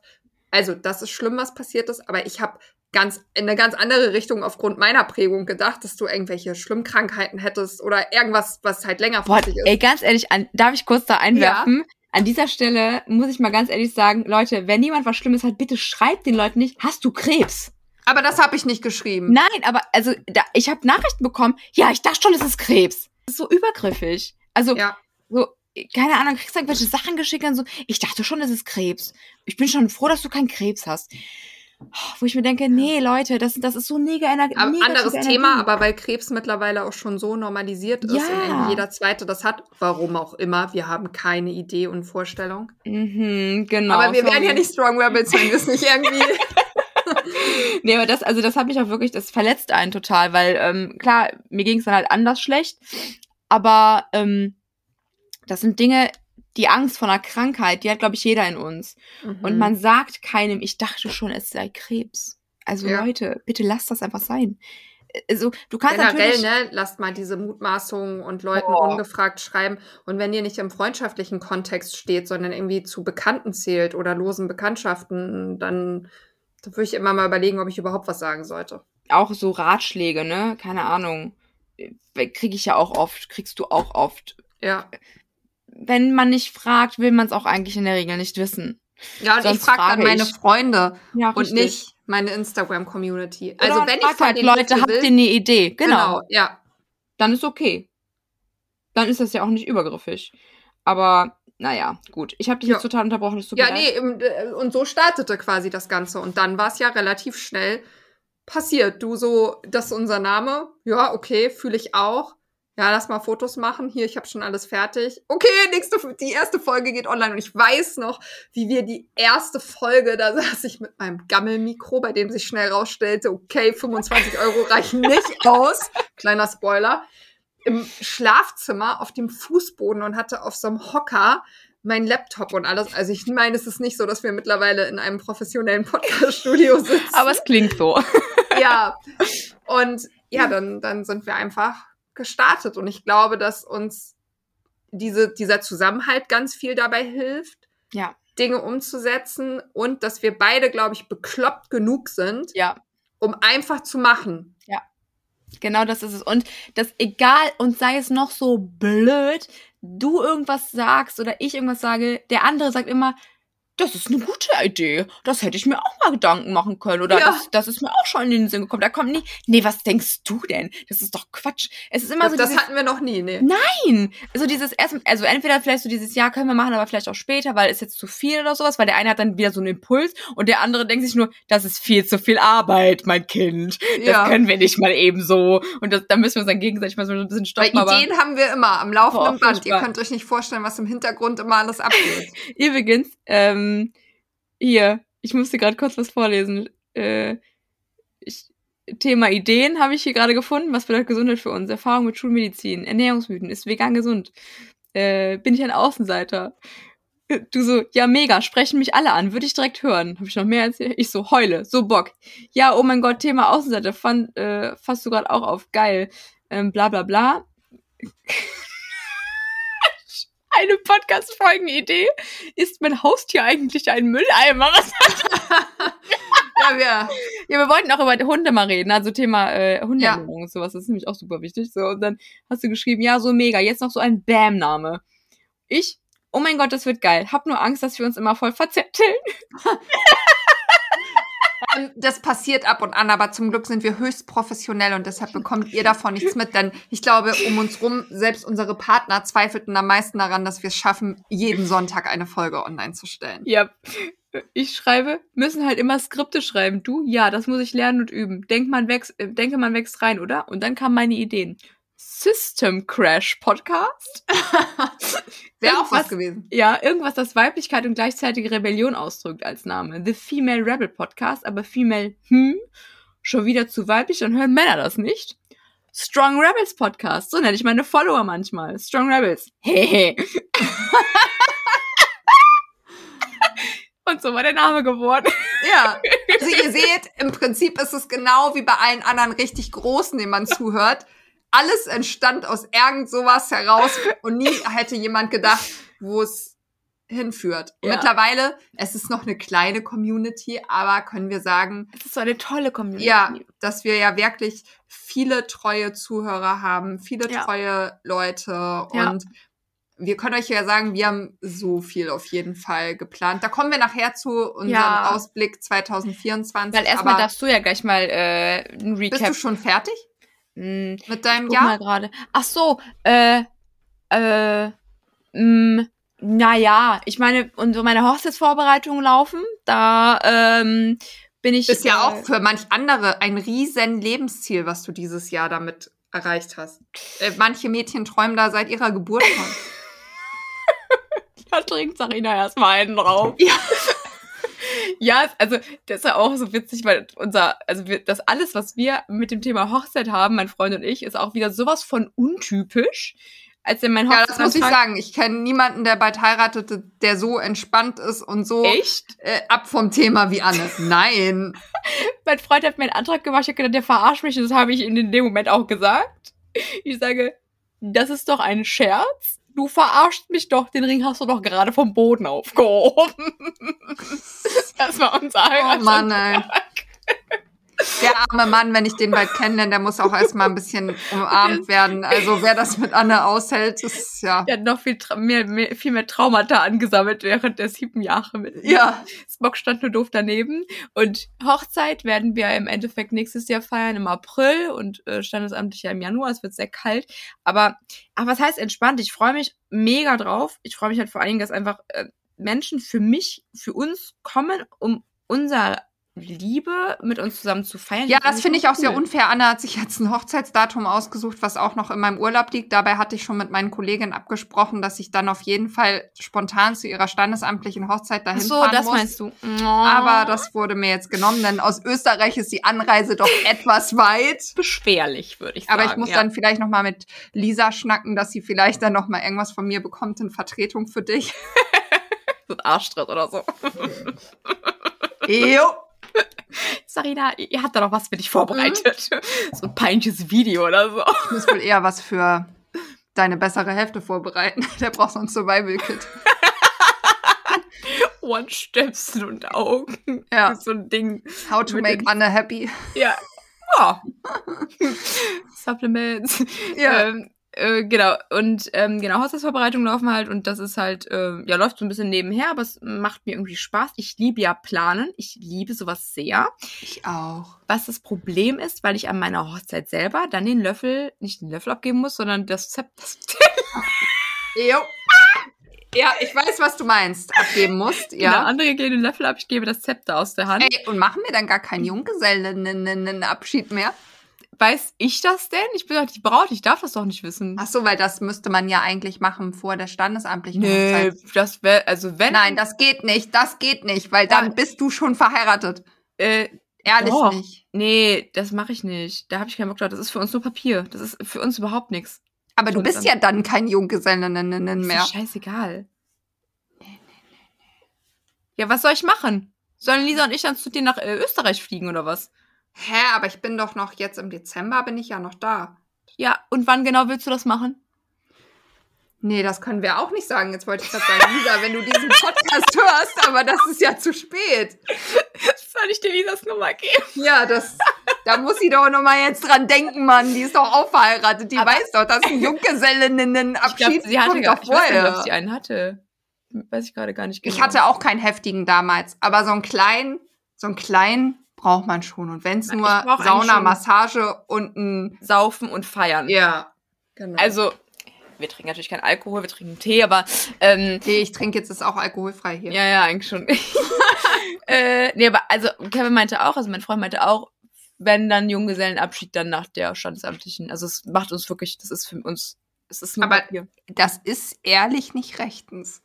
also das ist schlimm, was passiert ist, aber ich habe ganz in eine ganz andere Richtung aufgrund meiner Prägung gedacht, dass du irgendwelche Schlimmkrankheiten hättest oder irgendwas, was halt Boah, längerfristig ist. ey, ganz ehrlich, an, darf ich kurz da einwerfen? An dieser Stelle muss ich mal ganz ehrlich sagen, Leute, wenn jemand was Schlimmes hat, bitte schreibt den Leuten nicht, hast du Krebs? Aber das habe ich nicht geschrieben. Nein, aber also da, ich habe Nachrichten bekommen, ja, ich dachte schon, es ist Krebs. Das ist so übergriffig. Also Ja. so, keine Ahnung, kriegst du irgendwelche Sachen geschickt und so, ich dachte schon, es ist Krebs. Ich bin schon froh, dass du keinen Krebs hast. Wo ich mir denke, nee, Leute, das, das ist so nega Energie. Anderes Thema, aber weil Krebs mittlerweile auch schon so normalisiert ist Ja. und jeder Zweite das hat, warum auch immer, wir haben keine Idee und Vorstellung. Mhm, genau. aber wir sorry. wären ja nicht Strong Rebels, wenn wir es nicht irgendwie. Nee, aber das, also das hat mich auch wirklich, das verletzt einen total, weil ähm, klar, mir ging es dann halt anders schlecht, aber ähm, das sind Dinge, die Angst vor einer Krankheit, die hat, glaube ich, jeder in uns. Und Mhm. man sagt keinem, ich dachte schon, es sei Krebz. Also Ja. Leute, bitte lasst das einfach sein. Also, du kannst Generell, natürlich. ne, lasst mal diese Mutmaßungen und Leuten Boah. ungefragt schreiben. Und wenn ihr nicht im freundschaftlichen Kontext steht, sondern irgendwie zu Bekannten zählt oder losen Bekanntschaften, dann, dann würde ich immer mal überlegen, ob ich überhaupt was sagen sollte. auch so Ratschläge, ne? Keine Ahnung. Kriege ich ja auch oft, kriegst du auch oft. Ja. Wenn man nicht fragt, will man es auch eigentlich in der Regel nicht wissen. Ja, und ich Sonst frage dann meine ich. Freunde Ja, und nicht meine Instagram-Community. Also wenn ich halt Leute, habt ihr eine Idee? Genau. genau, ja. Dann ist okay. Dann ist das ja auch nicht übergriffig. Aber naja, gut. Ich habe dich Ja. jetzt total unterbrochen. Das tut Ja, nee, äh, und so startete quasi das Ganze. Und dann war es ja relativ schnell passiert. Du so, das ist unser Name. Ja, okay, fühle ich auch. Ja, lass mal Fotos machen. Hier, ich habe schon alles fertig. Okay, nächste, die erste Folge geht online. Und ich weiß noch, wie wir die erste Folge, da saß ich mit meinem Gammelmikro, bei dem sich schnell rausstellte, okay, 25 Euro reichen nicht aus. Kleiner Spoiler. Im Schlafzimmer auf dem Fußboden und hatte auf so einem Hocker mein Laptop und alles. Also ich meine, es ist nicht so, dass wir mittlerweile in einem professionellen Podcast-Studio sitzen. Aber es klingt so. ja. Und ja, dann, dann sind wir einfach gestartet. Und ich glaube, dass uns diese, dieser Zusammenhalt ganz viel dabei hilft, Ja. Dinge umzusetzen und dass wir beide, glaube ich, bekloppt genug sind, Ja. um einfach zu machen. Genau das ist es. Und das egal, und sei es noch so blöd, du irgendwas sagst oder ich irgendwas sage, der andere sagt immer, das ist eine gute Idee. Das hätte ich mir auch mal Gedanken machen können. Oder Ja. das, das ist mir auch schon in den Sinn gekommen. Da kommt nie, nee, was denkst du denn? Das ist doch Quatsch. Es ist immer so das dieses, hatten wir noch nie, nee. Nein! So dieses erst, also entweder vielleicht so dieses Jahr können wir machen, aber vielleicht auch später, weil es jetzt zu viel oder sowas, weil der eine hat dann wieder so einen Impuls und der andere denkt sich nur, das ist viel zu viel Arbeit, mein Kind. Das Ja. können wir nicht mal eben so. Und das, da müssen wir uns dann gegenseitig mal so ein bisschen Weil stoppen. Aber Ideen haben wir immer am laufenden Boah, Band. Ihr könnt euch nicht vorstellen, was im Hintergrund immer alles abgeht. übrigens, ähm, hier, ich musste gerade kurz was vorlesen. Äh, ich, Thema Ideen habe ich hier gerade gefunden. Was bedeutet Gesundheit für uns? Erfahrung mit Schulmedizin, Ernährungsmythen, ist vegan gesund? Äh, bin ich ein Außenseiter? Du so, ja, mega, sprechen mich alle an, würde ich direkt hören. Habe ich noch mehr erzählt? Ich so, heule, so Bock. Ja, oh mein Gott, Thema Außenseiter, fand, äh, fasst du gerade auch auf, geil. Ähm, bla bla bla. Eine Podcast-Folgen-Idee. Ist mein Haustier eigentlich ein Mülleimer? Was? ja, wir, Ja, wir wollten auch über Hunde mal reden, also Thema äh, Hundeernährung und sowas. Das ist nämlich auch super wichtig. So, und dann hast du geschrieben, ja, so mega, jetzt noch so ein Bam-Name. Ich, oh mein Gott, das wird geil. Hab nur Angst, dass wir uns immer voll verzetteln. Ähm, Das passiert ab und an, aber zum Glück sind wir höchst professionell und deshalb bekommt ihr davon nichts mit. Denn ich glaube, um uns rum, selbst unsere Partner zweifelten am meisten daran, dass wir es schaffen, jeden Sonntag eine Folge online zu stellen. Ja. Ich schreibe, müssen halt immer Skripte schreiben. Du, ja, das muss ich lernen und üben. Denk man wächst, äh, denke, man wächst rein, oder? Und dann kamen meine Ideen. System Crash Podcast. Wäre auch was gewesen. Ja, irgendwas, das Weiblichkeit und gleichzeitige Rebellion ausdrückt als Name. The Female Rebel Podcast, aber Female, hm, schon wieder zu weiblich und hören Männer das nicht. Strong Rebels Podcast, so nenne ich meine Follower manchmal. Strong Rebels. Hehe. und so war der Name geworden. Ja, also ihr seht, im Prinzip ist es genau wie bei allen anderen richtig Großen, denen man zuhört. Alles entstand aus irgend sowas heraus und nie hätte jemand gedacht, wo es hinführt. Ja. Mittlerweile, es ist noch eine kleine Community, aber können wir sagen, Es ist so eine tolle Community. ja, dass wir ja wirklich viele treue Zuhörer haben, viele Ja. treue Leute Ja. und wir können euch ja sagen, wir haben so viel auf jeden Fall geplant. Da kommen wir nachher zu unserem. Ausblick 2024. Weil erstmal darfst du ja gleich mal äh, ein bist Recap. du schon fertig Hm, mit deinem Jahr? mal gerade. Ach so, äh, äh, mh, naja, ich meine, und so meine Hochzeitsvorbereitungen laufen, da ähm, bin ich. Ist ja äh, auch für manch andere ein riesen Lebensziel, was du dieses Jahr damit erreicht hast. Äh, manche Mädchen träumen da seit ihrer Geburt von. Da trinkt Sarina erstmal einen drauf. Ja. Ja, also das ist ja auch so witzig, weil unser, also wir, das alles, was wir mit dem Thema Hochzeit haben, mein Freund und ich, ist auch wieder sowas von untypisch. Als in mein Ja, das muss ich sagen. Ich kenne niemanden, der bald heiratete, der so entspannt ist und so Echt? äh, ab vom Thema wie Anne. Nein. mein Freund hat mir einen Antrag gemacht, ich habe gedacht, der verarscht mich, und das habe ich in dem Moment auch gesagt. Ich sage, das ist doch ein Scherz. Du verarschst mich doch, den Ring hast du doch gerade vom Boden aufgehoben. das war unser Oh Mann, ey. Der arme Mann, wenn ich den bald kennenlerne, der muss auch erstmal ein bisschen umarmt werden. Also wer das mit Anne aushält, ist ja. Der hat noch viel, mehr, mehr, viel mehr Traumata angesammelt während der sieben Jahre mit. Ja. Spock stand nur doof daneben. Und Hochzeit werden wir im Endeffekt nächstes Jahr feiern im April und äh, standesamtlich ja im Januar. Es wird sehr kalt. Aber, aber was heißt entspannt? Ich freue mich mega drauf. Ich freue mich halt vor allen Dingen, dass einfach äh, Menschen für mich, für uns kommen, um unser Liebe mit uns zusammen zu feiern. Ja, das finde ich auch sehr cool. unfair. Anne hat sich jetzt ein Hochzeitsdatum ausgesucht, was auch noch in meinem Urlaub liegt. Dabei hatte ich schon mit meinen Kolleginnen abgesprochen, dass ich dann auf jeden Fall spontan zu ihrer standesamtlichen Hochzeit dahin Ach so, fahren das muss. meinst du. Oh. Aber das wurde mir jetzt genommen, denn aus Österreich ist die Anreise doch etwas weit. beschwerlich, würde ich sagen. Aber ich muss ja. dann vielleicht noch mal mit Lisa schnacken, dass sie vielleicht dann noch mal irgendwas von mir bekommt in Vertretung für dich. so ein Arschtritt oder so. Jo. Sarina, ihr habt da doch was für dich vorbereitet. So ein peinliches Video oder so. Ich muss wohl eher was für deine bessere Hälfte vorbereiten. Der braucht so ein Survival-Kit. Ohrstöpsel und Augen. Ja. So ein Ding. How to make Anne happy. Ja. ja. Supplements. Ja. Ähm, äh, genau. Und ähm, genau, Haushaltsvorbereitungen laufen halt und das ist halt, äh, ja, läuft so ein bisschen nebenher, aber es macht mir irgendwie Spaß. Ich liebe ja Planen. Ich liebe sowas sehr. Ich auch. Was das Problem ist, weil ich an meiner Hochzeit selber dann den Löffel, nicht den Löffel abgeben muss, sondern das Zepter. Jo. Ja, ich weiß, was du meinst. Abgeben musst. Ja. Ja. andere geben den Löffel ab, ich gebe das Zepter aus der Hand. Ey, und machen wir dann gar keinen Junggesellenabschied mehr? Weiß ich das denn? Ich bin doch die Braut, ich darf das doch nicht wissen. Ach so, weil das müsste man ja eigentlich machen vor der standesamtlichen Nee, Hochzeit. das wäre, also wenn. Nein, das geht nicht. Das geht nicht, weil dann Ja. bist du schon verheiratet. Äh, Ehrlich Doch. nicht. nee, das mache ich nicht. Da habe ich keinen Bock drauf. Das ist für uns nur Papier. Das ist für uns überhaupt nichts. Aber du bist dann- ja dann kein Junggesellen Ist mehr. doch scheißegal. Ja, was soll ich machen? Sollen Lisa und ich dann zu dir nach äh, Österreich fliegen oder was? Hä, aber ich bin doch noch jetzt im Dezember, bin ich ja noch da. Ja, und wann genau willst du das machen? Nee, das können wir auch nicht sagen. Jetzt wollte ich gerade sagen, Lisa, wenn du diesen Podcast hörst, aber das ist ja zu spät. Soll ich dir Lisas Nummer geben? Ja, das, da muss sie doch noch mal jetzt dran denken, Mann. Die ist doch auch verheiratet. Die Aber- weiß doch, dass ein Junggesellinnenabschied sie hatte kommt gar, doch ich weiß nicht, vorher. ob sie einen hatte. Weiß ich gerade gar nicht genau. Ich hatte auch keinen heftigen damals, aber so einen kleinen, so einen kleinen braucht man schon. Und wenn es nur Sauna, Massage und ein, Saufen und feiern. ja, genau. Also, wir trinken natürlich keinen Alkohol, wir trinken Tee, aber ähm, nee, ich trinke jetzt ist auch alkoholfrei hier. ja, ja, eigentlich schon. äh, nee, aber also Kevin meinte auch, also mein Freund meinte auch, wenn dann Junggesellenabschied, dann nach der standesamtlichen. Also es macht uns wirklich, das ist für uns, es ist nur Aber- Papier. Das ist ehrlich nicht rechtens.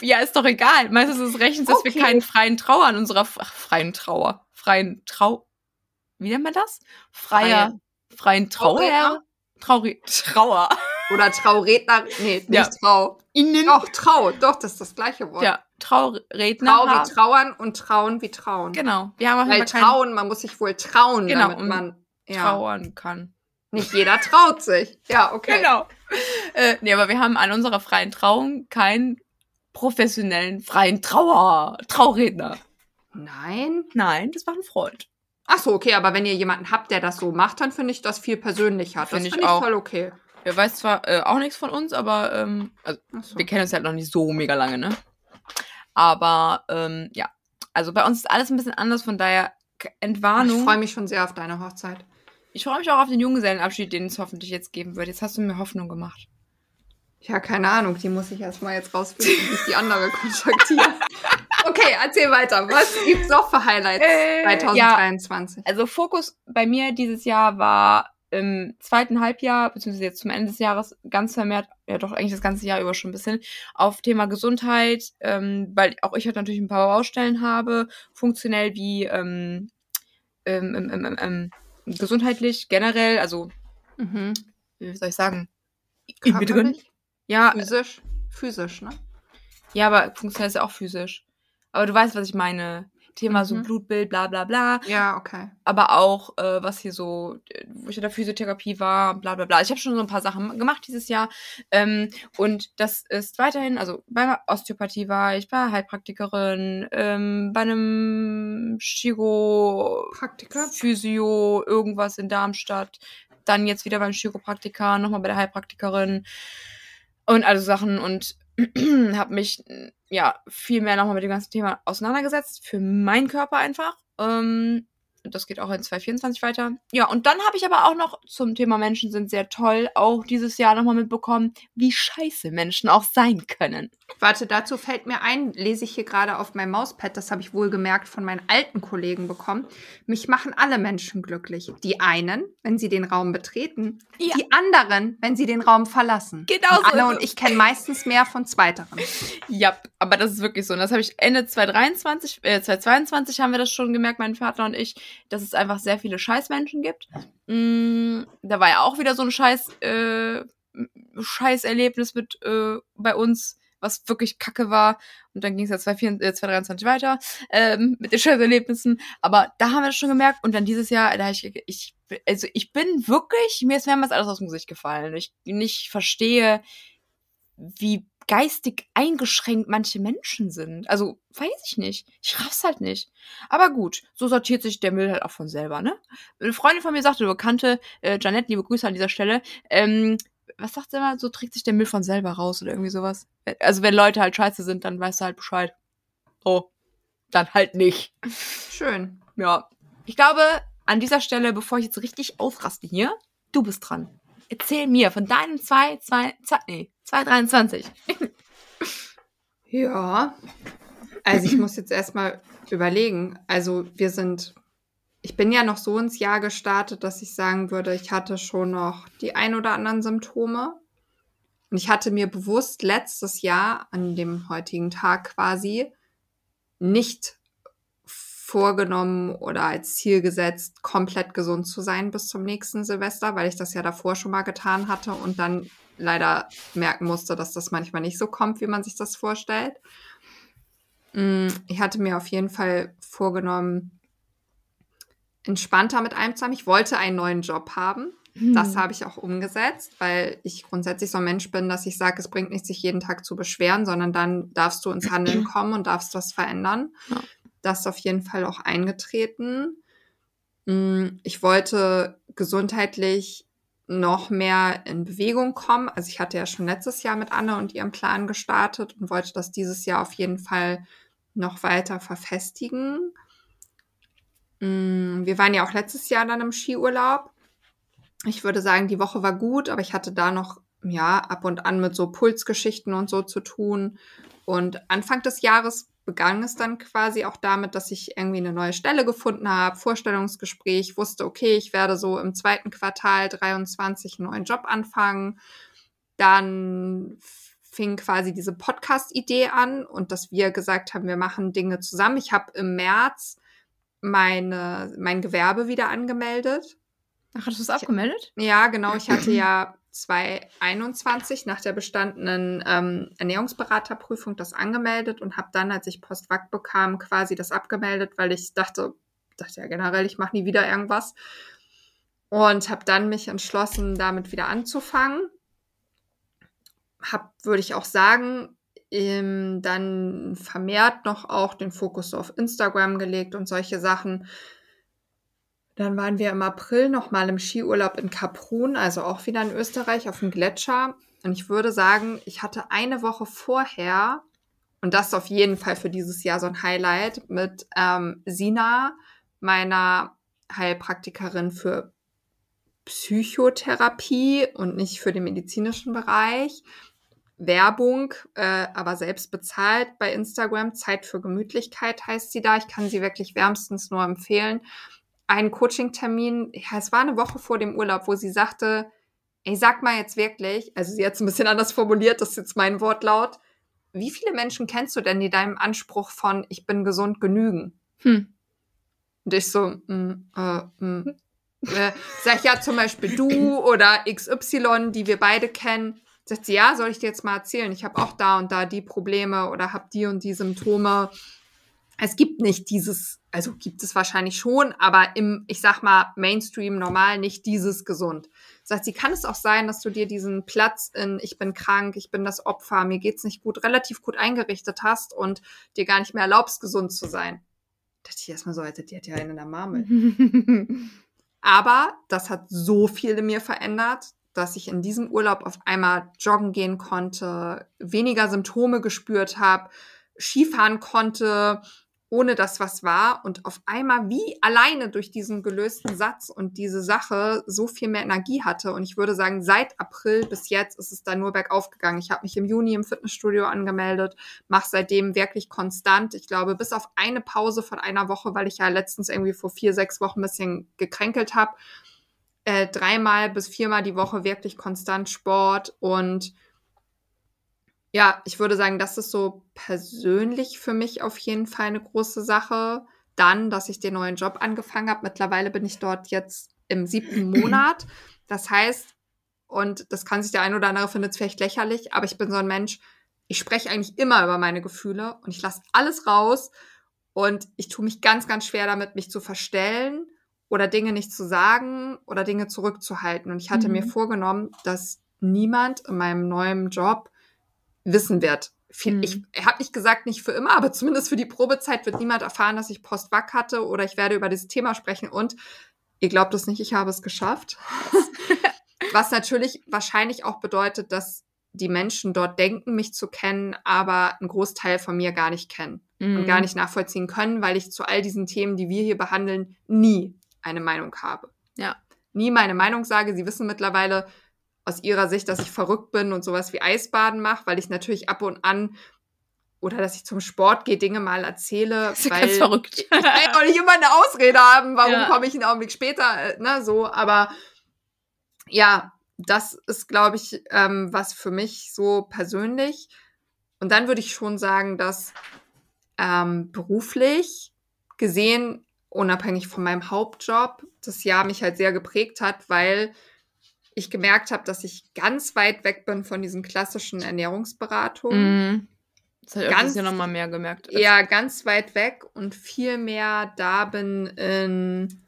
Ja, ist doch egal. Meistens ist es rechtens, dass Okay. wir keinen freien Trauer an unserer ach, freien Trauer, freien Trau, wie nennt man das? Freier, freien Trauer? Trauri Trauer. Oder Trauredner, nee, nicht Ja. Trau. Innen. Doch, Trau, doch, das ist das gleiche Wort. Ja, Trauredner. Trau wie Trauern und Trauen wie Trauen. Genau. Wir haben auf Weil trauen, man muss sich wohl trauen, Genau, damit man, ja, trauern kann. nicht jeder traut sich. Ja, okay. Genau. Äh, nee, aber wir haben an unserer freien Trauung keinen professionellen freien Trauer, Trauredner. Nein. Nein, das war ein Freund. Ach so, okay, aber wenn ihr jemanden habt, der das so macht, dann finde ich das viel persönlicher. Das Find finde ich ich auch. voll okay. Er weiß zwar äh, auch nichts von uns, aber ähm, also, so. wir kennen uns halt noch nicht so mega lange, ne? Aber ähm, ja, also bei uns ist alles ein bisschen anders, von daher K- Ich Entwarnung. freue mich schon sehr auf deine Hochzeit. Ich freue mich auch auf den Junggesellenabschied, den es hoffentlich jetzt geben wird. Jetzt hast du mir Hoffnung gemacht. Ja, keine Ahnung, die muss ich erstmal jetzt rausfinden, wie ich die andere kontaktiere. okay, erzähl weiter. Was gibt's noch für Highlights Äh, 2023? Also Fokus bei mir dieses Jahr war im zweiten Halbjahr, beziehungsweise jetzt zum Ende des Jahres, ganz vermehrt, ja doch eigentlich das ganze Jahr über schon ein bisschen, auf Thema Gesundheit, ähm, weil auch ich halt natürlich ein paar Baustellen habe, funktionell wie ähm, ähm, ähm, ähm, ähm, gesundheitlich generell, also Mhm. wie soll ich sagen, in mir drin. Ja, Physisch? Physisch, ne? ja, aber funktionell ist ja auch physisch. Aber du weißt, was ich meine. Thema so Blutbild, bla bla bla. Ja, okay. Aber auch, äh, was hier so, äh, wo ich in der Physiotherapie war, bla bla bla. Ich habe schon so ein paar Sachen gemacht dieses Jahr. Ähm, und das ist weiterhin, also bei Osteopathie war ich, bei Heilpraktikerin, ähm, bei einem Chiro, Praktiker. Physio, irgendwas in Darmstadt. Dann jetzt wieder beim Chiropraktiker, nochmal bei der Heilpraktikerin und also Sachen und habe mich ja viel mehr nochmal mit dem ganzen Thema auseinandergesetzt für meinen Körper einfach. Ähm, das geht auch in 2024 weiter. Ja, und dann habe ich aber auch noch zum Thema Menschen sind sehr toll auch dieses Jahr nochmal mitbekommen, wie scheiße Menschen auch sein können. Warte, dazu fällt mir ein, lese ich hier gerade auf meinem Mauspad, das habe ich wohl gemerkt von meinen alten Kollegen bekommen. Mich machen alle Menschen glücklich. Die einen, wenn sie den Raum betreten, ja. die anderen, wenn sie den Raum verlassen. Genau so. Anne und ich kennen meistens mehr von zweiteren. Ja, aber das ist wirklich so. Und das habe ich Ende 2023, äh, 2022 haben wir das schon gemerkt, mein Vater und ich dass es einfach sehr viele Scheißmenschen gibt. Mm, da war ja auch wieder so ein Scheiß, äh, Scheißerlebnis mit äh, bei uns, was wirklich kacke war. Und dann ging es ja 2023 weiter ähm, mit den Scheißerlebnissen. Aber da haben wir das schon gemerkt. Und dann dieses Jahr, da ich, ich, also ich bin wirklich, mir ist mehrmals alles aus dem Gesicht gefallen. Ich nicht verstehe, wie geistig eingeschränkt manche Menschen sind. Also, weiß ich nicht. Ich raff's halt nicht. Aber gut, so sortiert sich der Müll halt auch von selber, ne? Eine Freundin von mir sagte, eine Bekannte, äh, Janette, liebe Grüße an dieser Stelle, ähm, was sagt sie immer? So trägt sich der Müll von selber raus oder irgendwie sowas. Also, wenn Leute halt scheiße sind, dann weißt du halt Bescheid. Oh, dann halt nicht. Schön. Ja. Ich glaube, an dieser Stelle, bevor ich jetzt richtig ausraste hier, du bist dran. Erzähl mir von deinem 2, 2, 2, nee, 223. ja. Also ich muss jetzt erstmal überlegen. Also wir sind, ich bin ja noch so ins Jahr gestartet, dass ich sagen würde, ich hatte schon noch die ein oder anderen Symptome. Und ich hatte mir bewusst letztes Jahr an dem heutigen Tag quasi nicht vorgenommen oder als Ziel gesetzt, komplett gesund zu sein bis zum nächsten Silvester, weil ich das ja davor schon mal getan hatte und dann leider merken musste, dass das manchmal nicht so kommt, wie man sich das vorstellt. Mm, ich hatte mir auf jeden Fall vorgenommen, entspannter mit einem zu haben. Ich wollte einen neuen Job haben. Das hm. habe ich auch umgesetzt, weil ich grundsätzlich so ein Mensch bin, dass ich sage, es bringt nichts, sich jeden Tag zu beschweren, sondern dann darfst du ins Handeln kommen und darfst was verändern. Ja. Das ist auf jeden Fall auch eingetreten. Mm, ich wollte gesundheitlich noch mehr in Bewegung kommen. Also ich hatte ja schon letztes Jahr mit Anne und ihrem Plan gestartet und wollte das dieses Jahr auf jeden Fall noch weiter verfestigen. Mm, wir waren ja auch letztes Jahr dann im Skiurlaub. Ich würde sagen, die Woche war gut, aber ich hatte da noch ja ab und an mit so Pulsgeschichten und so zu tun. Und Anfang des Jahres begann es dann quasi auch damit, dass ich irgendwie eine neue Stelle gefunden habe, Vorstellungsgespräch, wusste, okay, ich werde so im zweiten Quartal 23 einen neuen Job anfangen. Dann fing quasi diese Podcast-Idee an und dass wir gesagt haben, wir machen Dinge zusammen. Ich habe im März meine, mein Gewerbe wieder angemeldet. Ach, hast du es abgemeldet? Ja, genau. Ich hatte ja 2021 nach der bestandenen ähm, Ernährungsberaterprüfung das angemeldet und habe dann, als ich Postwakt bekam, quasi das abgemeldet, weil ich dachte, dachte ja generell, ich mache nie wieder irgendwas. Und habe dann mich entschlossen, damit wieder anzufangen. Hab, würde ich auch sagen, ähm, dann vermehrt noch auch den Fokus auf Instagram gelegt und solche Sachen dann waren wir im April nochmal im Skiurlaub in Kaprun, also auch wieder in Österreich auf dem Gletscher. Und ich würde sagen, ich hatte eine Woche vorher, und das ist auf jeden Fall für dieses Jahr so ein Highlight, mit ähm, Sina, meiner Heilpraktikerin für Psychotherapie und nicht für den medizinischen Bereich. Werbung, äh, aber selbst bezahlt bei Instagram. Zeit für Gemütlichkeit heißt sie da. Ich kann sie wirklich wärmstens nur empfehlen einen Coaching-Termin, ja, es war eine Woche vor dem Urlaub, wo sie sagte, ey, sag mal jetzt wirklich, also sie hat es ein bisschen anders formuliert, das ist jetzt mein Wortlaut, wie viele Menschen kennst du denn, die deinem Anspruch von ich bin gesund genügen? Hm. Und ich so, mm, äh, mm. äh, sag ich ja zum Beispiel du oder XY, die wir beide kennen. Sagt sie, ja, soll ich dir jetzt mal erzählen? Ich habe auch da und da die Probleme oder habe die und die Symptome. Es gibt nicht dieses, also gibt es wahrscheinlich schon, aber im, ich sag mal, Mainstream normal nicht dieses gesund. Das heißt, sie kann es auch sein, dass du dir diesen Platz in ich bin krank, ich bin das Opfer, mir geht's nicht gut, relativ gut eingerichtet hast und dir gar nicht mehr erlaubst, gesund zu sein. Da dachte ich erstmal so, Alter, die hat ja einen in der Marmel. aber das hat so viel in mir verändert, dass ich in diesem Urlaub auf einmal joggen gehen konnte, weniger Symptome gespürt habe, Skifahren konnte, ohne dass was war und auf einmal wie alleine durch diesen gelösten Satz und diese Sache so viel mehr Energie hatte. Und ich würde sagen, seit April bis jetzt ist es da nur bergauf gegangen. Ich habe mich im Juni im Fitnessstudio angemeldet, mache seitdem wirklich konstant. Ich glaube, bis auf eine Pause von einer Woche, weil ich ja letztens irgendwie vor vier, sechs Wochen ein bisschen gekränkelt habe, äh, dreimal bis viermal die Woche wirklich konstant Sport und ja, ich würde sagen, das ist so persönlich für mich auf jeden Fall eine große Sache. Dann, dass ich den neuen Job angefangen habe. Mittlerweile bin ich dort jetzt im siebten Monat. Das heißt, und das kann sich der ein oder andere findet vielleicht lächerlich, aber ich bin so ein Mensch, ich spreche eigentlich immer über meine Gefühle und ich lasse alles raus und ich tue mich ganz, ganz schwer damit, mich zu verstellen oder Dinge nicht zu sagen oder Dinge zurückzuhalten. Und ich hatte mhm. mir vorgenommen, dass niemand in meinem neuen Job wissen wird. Mhm. Ich habe nicht gesagt, nicht für immer, aber zumindest für die Probezeit wird niemand erfahren, dass ich Postwag hatte oder ich werde über dieses Thema sprechen. Und ihr glaubt es nicht, ich habe es geschafft. Was natürlich wahrscheinlich auch bedeutet, dass die Menschen dort denken, mich zu kennen, aber einen Großteil von mir gar nicht kennen mhm. und gar nicht nachvollziehen können, weil ich zu all diesen Themen, die wir hier behandeln, nie eine Meinung habe. Ja. Nie meine Meinung sage. Sie wissen mittlerweile, aus ihrer Sicht, dass ich verrückt bin und sowas wie Eisbaden mache, weil ich natürlich ab und an oder dass ich zum Sport gehe, Dinge mal erzähle. Das ist weil ganz verrückt. ich will auch nicht immer eine Ausrede haben, warum ja. komme ich einen Augenblick später, äh, ne, so, aber ja, das ist, glaube ich, ähm, was für mich so persönlich. Und dann würde ich schon sagen, dass ähm, beruflich gesehen, unabhängig von meinem Hauptjob, das Jahr mich halt sehr geprägt hat, weil ich gemerkt habe, dass ich ganz weit weg bin von diesen klassischen Ernährungsberatungen. Mm. Das ich ganz, ja nochmal mehr gemerkt. Ja, ganz weit weg und viel mehr da bin in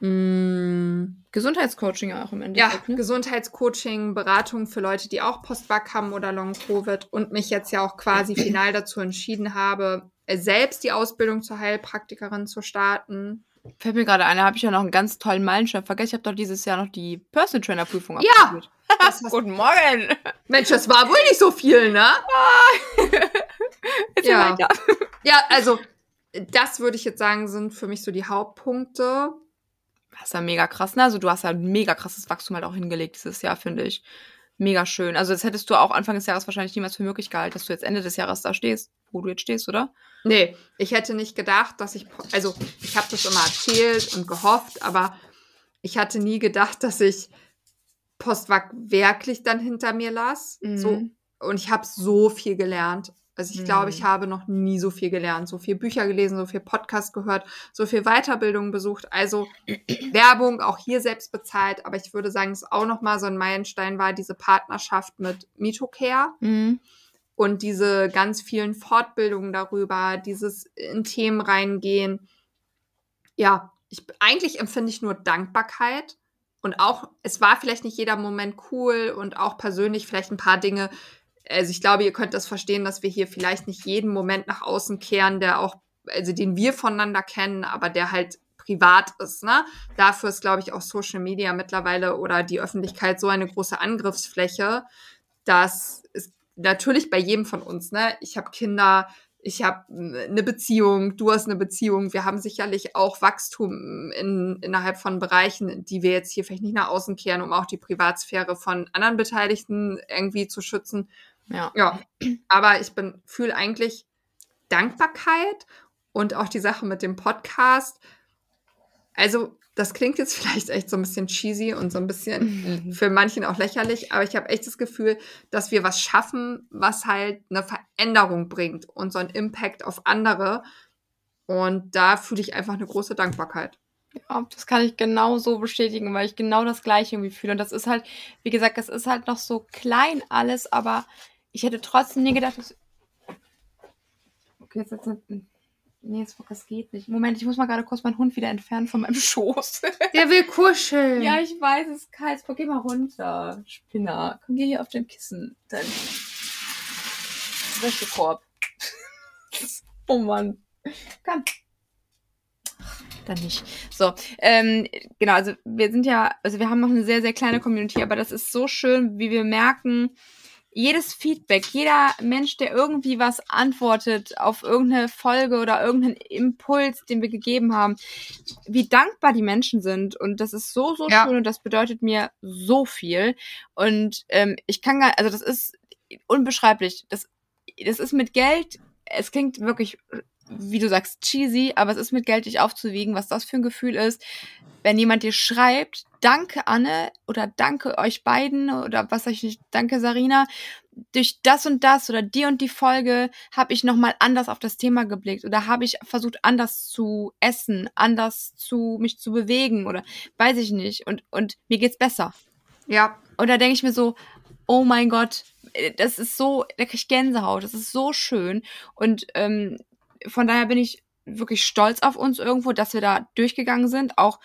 mm, Gesundheitscoaching auch im Endeffekt. Ja, ne? Gesundheitscoaching, Beratung für Leute, die auch Postback haben oder Long-Covid und mich jetzt ja auch quasi final dazu entschieden habe, selbst die Ausbildung zur Heilpraktikerin zu starten Fällt mir gerade ein, da habe ich ja noch einen ganz tollen Meilenstein vergessen. Ich habe doch dieses Jahr noch die Personal Trainer Prüfung abgeschlossen. Ja! Guten Morgen! Mensch, das war wohl nicht so viel, ne? ja. Weiter. ja, also das würde ich jetzt sagen, sind für mich so die Hauptpunkte. Das ist ja mega krass, ne? Also du hast ja ein mega krasses Wachstum halt auch hingelegt dieses Jahr, finde ich. Mega schön. Also das hättest du auch Anfang des Jahres wahrscheinlich niemals für möglich gehalten, dass du jetzt Ende des Jahres da stehst, wo du jetzt stehst, oder? Nee, ich hätte nicht gedacht, dass ich, also ich habe das immer erzählt und gehofft, aber ich hatte nie gedacht, dass ich Postwag wirklich dann hinter mir las. Mhm. So, und ich habe so viel gelernt. Also ich mhm. glaube, ich habe noch nie so viel gelernt, so viel Bücher gelesen, so viel Podcast gehört, so viel Weiterbildung besucht. Also Werbung auch hier selbst bezahlt. Aber ich würde sagen, es auch noch mal so ein Meilenstein war diese Partnerschaft mit Mitocare. Mhm und diese ganz vielen Fortbildungen darüber, dieses in Themen reingehen. Ja, ich, eigentlich empfinde ich nur Dankbarkeit und auch, es war vielleicht nicht jeder Moment cool und auch persönlich vielleicht ein paar Dinge. Also ich glaube, ihr könnt das verstehen, dass wir hier vielleicht nicht jeden Moment nach außen kehren, der auch, also den wir voneinander kennen, aber der halt privat ist. Ne? Dafür ist, glaube ich, auch Social Media mittlerweile oder die Öffentlichkeit so eine große Angriffsfläche, dass es natürlich bei jedem von uns, ne? Ich habe Kinder, ich habe eine Beziehung, du hast eine Beziehung. Wir haben sicherlich auch Wachstum in, innerhalb von Bereichen, die wir jetzt hier vielleicht nicht nach außen kehren, um auch die Privatsphäre von anderen Beteiligten irgendwie zu schützen. Ja. ja. Aber ich bin fühle eigentlich Dankbarkeit und auch die Sache mit dem Podcast. Also das klingt jetzt vielleicht echt so ein bisschen cheesy und so ein bisschen mhm. für manchen auch lächerlich, aber ich habe echt das Gefühl, dass wir was schaffen, was halt eine Veränderung bringt und so einen Impact auf andere. Und da fühle ich einfach eine große Dankbarkeit. Ja, das kann ich genau so bestätigen, weil ich genau das Gleiche irgendwie fühle. Und das ist halt, wie gesagt, es ist halt noch so klein alles, aber ich hätte trotzdem nie gedacht, dass. Okay, jetzt, jetzt, Nee, jetzt, das geht nicht. Moment, ich muss mal gerade kurz meinen Hund wieder entfernen von meinem Schoß. Der will kuscheln. ja, ich weiß, es ist kalt. Geh mal runter, Spinner. Komm, geh hier auf den Kissen. Dein Wäschekorb. oh Mann. Komm. Dann nicht. So, ähm, genau, also wir sind ja, also wir haben noch eine sehr, sehr kleine Community, aber das ist so schön, wie wir merken, jedes Feedback, jeder Mensch, der irgendwie was antwortet auf irgendeine Folge oder irgendeinen Impuls, den wir gegeben haben, wie dankbar die Menschen sind. Und das ist so, so ja. schön und das bedeutet mir so viel. Und ähm, ich kann gar, also das ist unbeschreiblich. Das, das ist mit Geld, es klingt wirklich, wie du sagst, cheesy, aber es ist mit Geld nicht aufzuwiegen, was das für ein Gefühl ist, wenn jemand dir schreibt, danke Anne oder danke euch beiden oder was sag ich nicht, danke Sarina, durch das und das oder die und die Folge habe ich nochmal anders auf das Thema geblickt oder habe ich versucht anders zu essen, anders zu mich zu bewegen oder weiß ich nicht und und mir geht's besser. Ja. Und da denke ich mir so, oh mein Gott, das ist so, da krieg ich Gänsehaut, das ist so schön und ähm, von daher bin ich wirklich stolz auf uns irgendwo, dass wir da durchgegangen sind, auch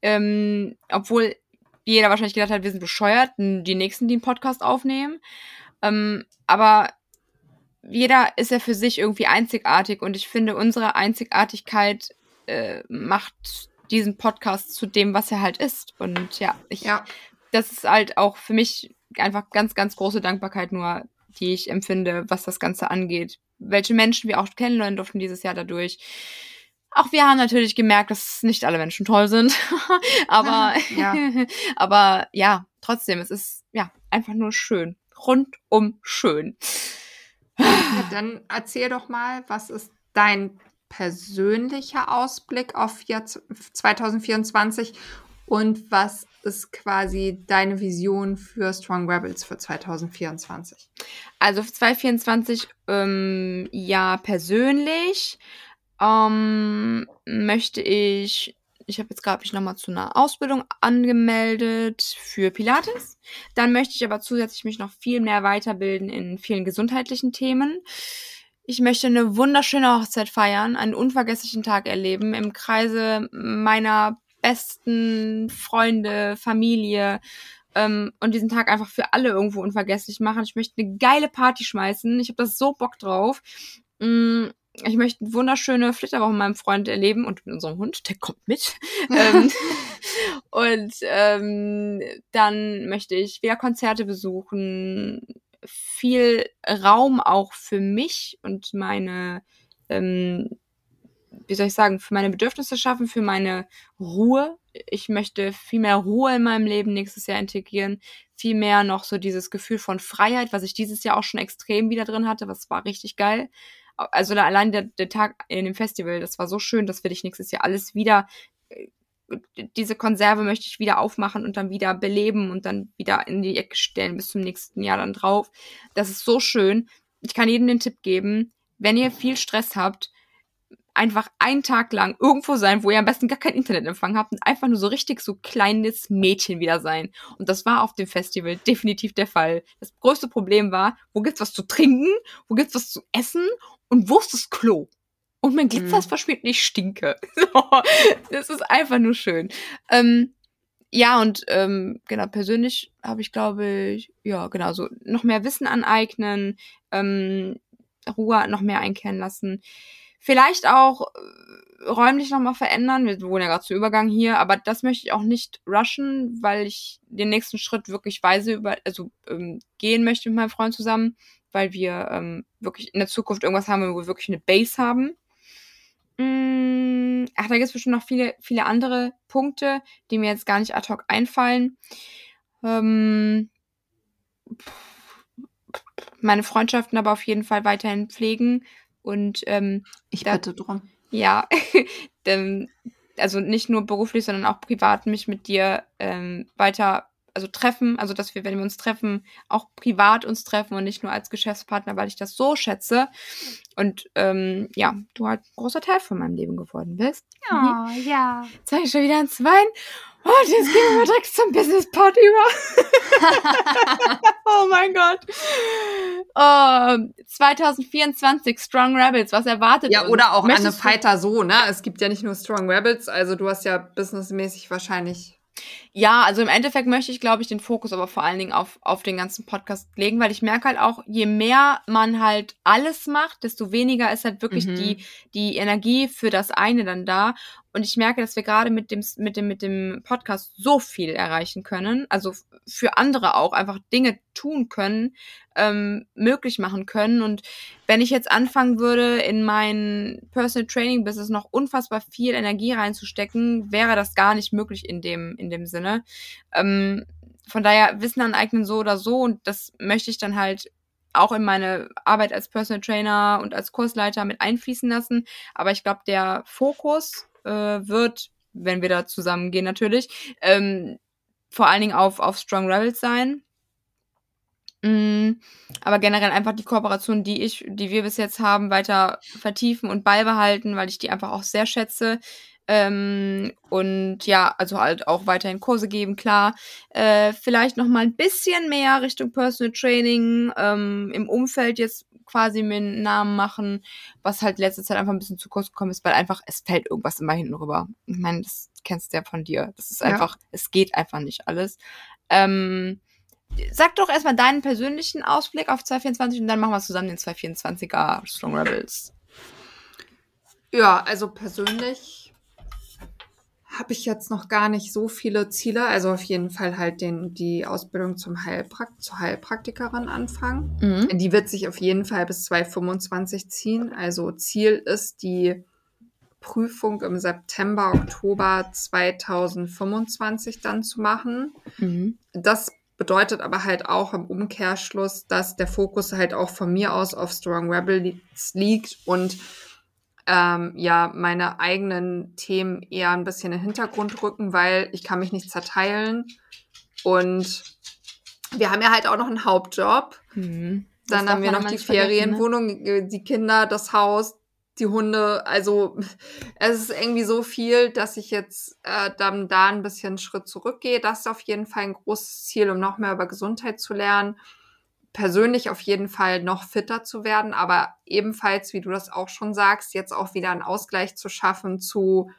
ähm, obwohl jeder wahrscheinlich gedacht hat, wir sind bescheuert, die nächsten, die einen Podcast aufnehmen. Ähm, aber jeder ist ja für sich irgendwie einzigartig und ich finde, unsere Einzigartigkeit äh, macht diesen Podcast zu dem, was er halt ist. Und ja, ich, ja. das ist halt auch für mich einfach ganz, ganz große Dankbarkeit nur, die ich empfinde, was das Ganze angeht. Welche Menschen wir auch kennenlernen durften dieses Jahr dadurch. Auch wir haben natürlich gemerkt, dass nicht alle Menschen toll sind. aber, ja. aber ja, trotzdem, es ist ja einfach nur schön. Rundum schön. Ja, dann erzähl doch mal, was ist dein persönlicher Ausblick auf 2024 und was ist quasi deine Vision für Strong Rebels für 2024? Also für 2024, ähm, ja, persönlich ähm, möchte ich, ich habe jetzt gerade mich nochmal zu einer Ausbildung angemeldet für Pilates. Dann möchte ich aber zusätzlich mich noch viel mehr weiterbilden in vielen gesundheitlichen Themen. Ich möchte eine wunderschöne Hochzeit feiern, einen unvergesslichen Tag erleben im Kreise meiner besten Freunde, Familie ähm, und diesen Tag einfach für alle irgendwo unvergesslich machen. Ich möchte eine geile Party schmeißen. Ich habe das so Bock drauf. Mm, ich möchte eine wunderschöne Flitterwoche mit meinem Freund erleben und mit unserem Hund, der kommt mit. ähm, und ähm, dann möchte ich wieder Konzerte besuchen, viel Raum auch für mich und meine, ähm, wie soll ich sagen, für meine Bedürfnisse schaffen, für meine Ruhe. Ich möchte viel mehr Ruhe in meinem Leben nächstes Jahr integrieren, viel mehr noch so dieses Gefühl von Freiheit, was ich dieses Jahr auch schon extrem wieder drin hatte, was war richtig geil also allein der, der Tag in dem Festival, das war so schön, das will ich nächstes Jahr alles wieder, äh, diese Konserve möchte ich wieder aufmachen und dann wieder beleben und dann wieder in die Ecke stellen bis zum nächsten Jahr dann drauf. Das ist so schön. Ich kann jedem den Tipp geben, wenn ihr viel Stress habt, einfach einen Tag lang irgendwo sein, wo ihr am besten gar kein Internetempfang habt und einfach nur so richtig so kleines Mädchen wieder sein. Und das war auf dem Festival definitiv der Fall. Das größte Problem war, wo gibt's was zu trinken, wo gibt's was zu essen und wo ist das Klo? Und mein Glitzer ist mhm. verschmiert und ich stinke. So, das ist einfach nur schön. Ähm, ja, und ähm, genau, persönlich habe ich, glaube ich, ja, genau, so noch mehr Wissen aneignen, ähm, Ruhe noch mehr einkehren lassen. Vielleicht auch äh, räumlich nochmal verändern. Wir wohnen ja gerade zu Übergang hier, aber das möchte ich auch nicht rushen, weil ich den nächsten Schritt wirklich weise über, also ähm, gehen möchte mit meinem Freund zusammen weil wir ähm, wirklich in der Zukunft irgendwas haben, wo wir wirklich eine Base haben. Mm, ach, da gibt es bestimmt noch viele, viele andere Punkte, die mir jetzt gar nicht ad hoc einfallen. Ähm, meine Freundschaften aber auf jeden Fall weiterhin pflegen und ähm, ich bitte drum. Ja, also nicht nur beruflich, sondern auch privat mich mit dir ähm, weiter also treffen, also dass wir, wenn wir uns treffen, auch privat uns treffen und nicht nur als Geschäftspartner, weil ich das so schätze. Und ähm, ja, du halt ein großer Teil von meinem Leben geworden bist. Ja, mhm. ja. Jetzt fange ich schon wieder ans Wein. Und jetzt gehen wir direkt zum Business Part über. Oh mein Gott. Uh, 2024 Strong Rebels, was erwartet Ja, oder auch Möchtest Anne Fighter so, ne? Es gibt ja nicht nur Strong Rebels, also du hast ja businessmäßig wahrscheinlich ja, also im Endeffekt möchte ich, glaube ich, den Fokus aber vor allen Dingen auf, auf den ganzen Podcast legen, weil ich merke halt auch, je mehr man halt alles macht, desto weniger ist halt wirklich mhm. die, die Energie für das eine dann da. Und ich merke, dass wir gerade mit dem, mit dem, mit dem Podcast so viel erreichen können, also für andere auch einfach Dinge tun können, ähm, möglich machen können. Und wenn ich jetzt anfangen würde, in mein Personal Training Business noch unfassbar viel Energie reinzustecken, wäre das gar nicht möglich in dem, in dem Sinne. Ähm, von daher Wissen aneignen so oder so und das möchte ich dann halt auch in meine Arbeit als Personal Trainer und als Kursleiter mit einfließen lassen. Aber ich glaube, der Fokus äh, wird, wenn wir da zusammengehen natürlich, ähm, vor allen Dingen auf, auf Strong Rebels sein. Mm, aber generell einfach die Kooperation, die ich, die wir bis jetzt haben, weiter vertiefen und beibehalten, weil ich die einfach auch sehr schätze. Ähm, und ja, also halt auch weiterhin Kurse geben, klar. Äh, vielleicht noch mal ein bisschen mehr Richtung Personal Training ähm, im Umfeld jetzt quasi mir einen Namen machen, was halt letzte Zeit einfach ein bisschen zu kurz gekommen ist, weil einfach es fällt irgendwas immer hinten rüber. Ich meine, das kennst du ja von dir. Das ist einfach, ja. es geht einfach nicht alles. Ähm, sag doch erstmal deinen persönlichen Ausblick auf 224 und dann machen wir zusammen den 224er Strong Rebels. Ja, also persönlich habe ich jetzt noch gar nicht so viele Ziele. Also auf jeden Fall halt den, die Ausbildung zum Heilprakt zur Heilpraktikerin anfangen. Mhm. Die wird sich auf jeden Fall bis 2025 ziehen. Also Ziel ist die Prüfung im September, Oktober 2025 dann zu machen. Mhm. Das bedeutet aber halt auch im Umkehrschluss, dass der Fokus halt auch von mir aus auf Strong Rebels liegt und ähm, ja meine eigenen Themen eher ein bisschen in den Hintergrund rücken, weil ich kann mich nicht zerteilen. Und wir haben ja halt auch noch einen Hauptjob. Mhm. Dann haben wir noch die ne? Ferienwohnung, ne? die Kinder, das Haus, die Hunde. Also es ist irgendwie so viel, dass ich jetzt äh, dann da ein bisschen Schritt zurückgehe. Das ist auf jeden Fall ein großes Ziel, um noch mehr über Gesundheit zu lernen persönlich auf jeden Fall noch fitter zu werden, aber ebenfalls, wie du das auch schon sagst, jetzt auch wieder einen Ausgleich zu schaffen zu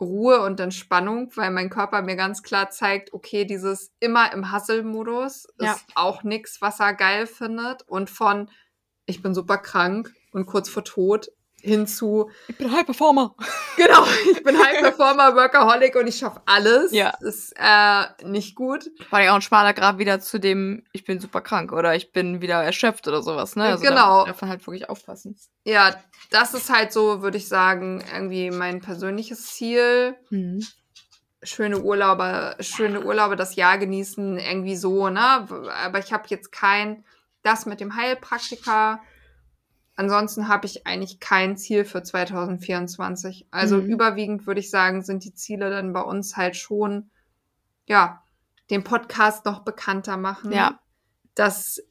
Ruhe und Entspannung, weil mein Körper mir ganz klar zeigt, okay, dieses immer im Hustle-Modus ja. ist auch nichts, was er geil findet. Und von ich bin super krank und kurz vor Tod hinzu. Ich bin High Performer. Genau, ich bin High Performer, Workaholic und ich schaffe alles. Ja. Ist äh, nicht gut. War ja auch ein schmaler Grad wieder zu dem, ich bin super krank oder ich bin wieder erschöpft oder sowas, ne? Also genau. Da darf man halt wirklich aufpassen. Ja, das ist halt so, würde ich sagen, irgendwie mein persönliches Ziel. Mhm. Schöne Urlaube, schöne Urlaube, das Jahr genießen, irgendwie so, ne? Aber ich habe jetzt kein, das mit dem Heilpraktiker Ansonsten habe ich eigentlich kein Ziel für 2024. Also mhm. überwiegend würde ich sagen, sind die Ziele dann bei uns halt schon, ja, den Podcast noch bekannter machen. Ja. Das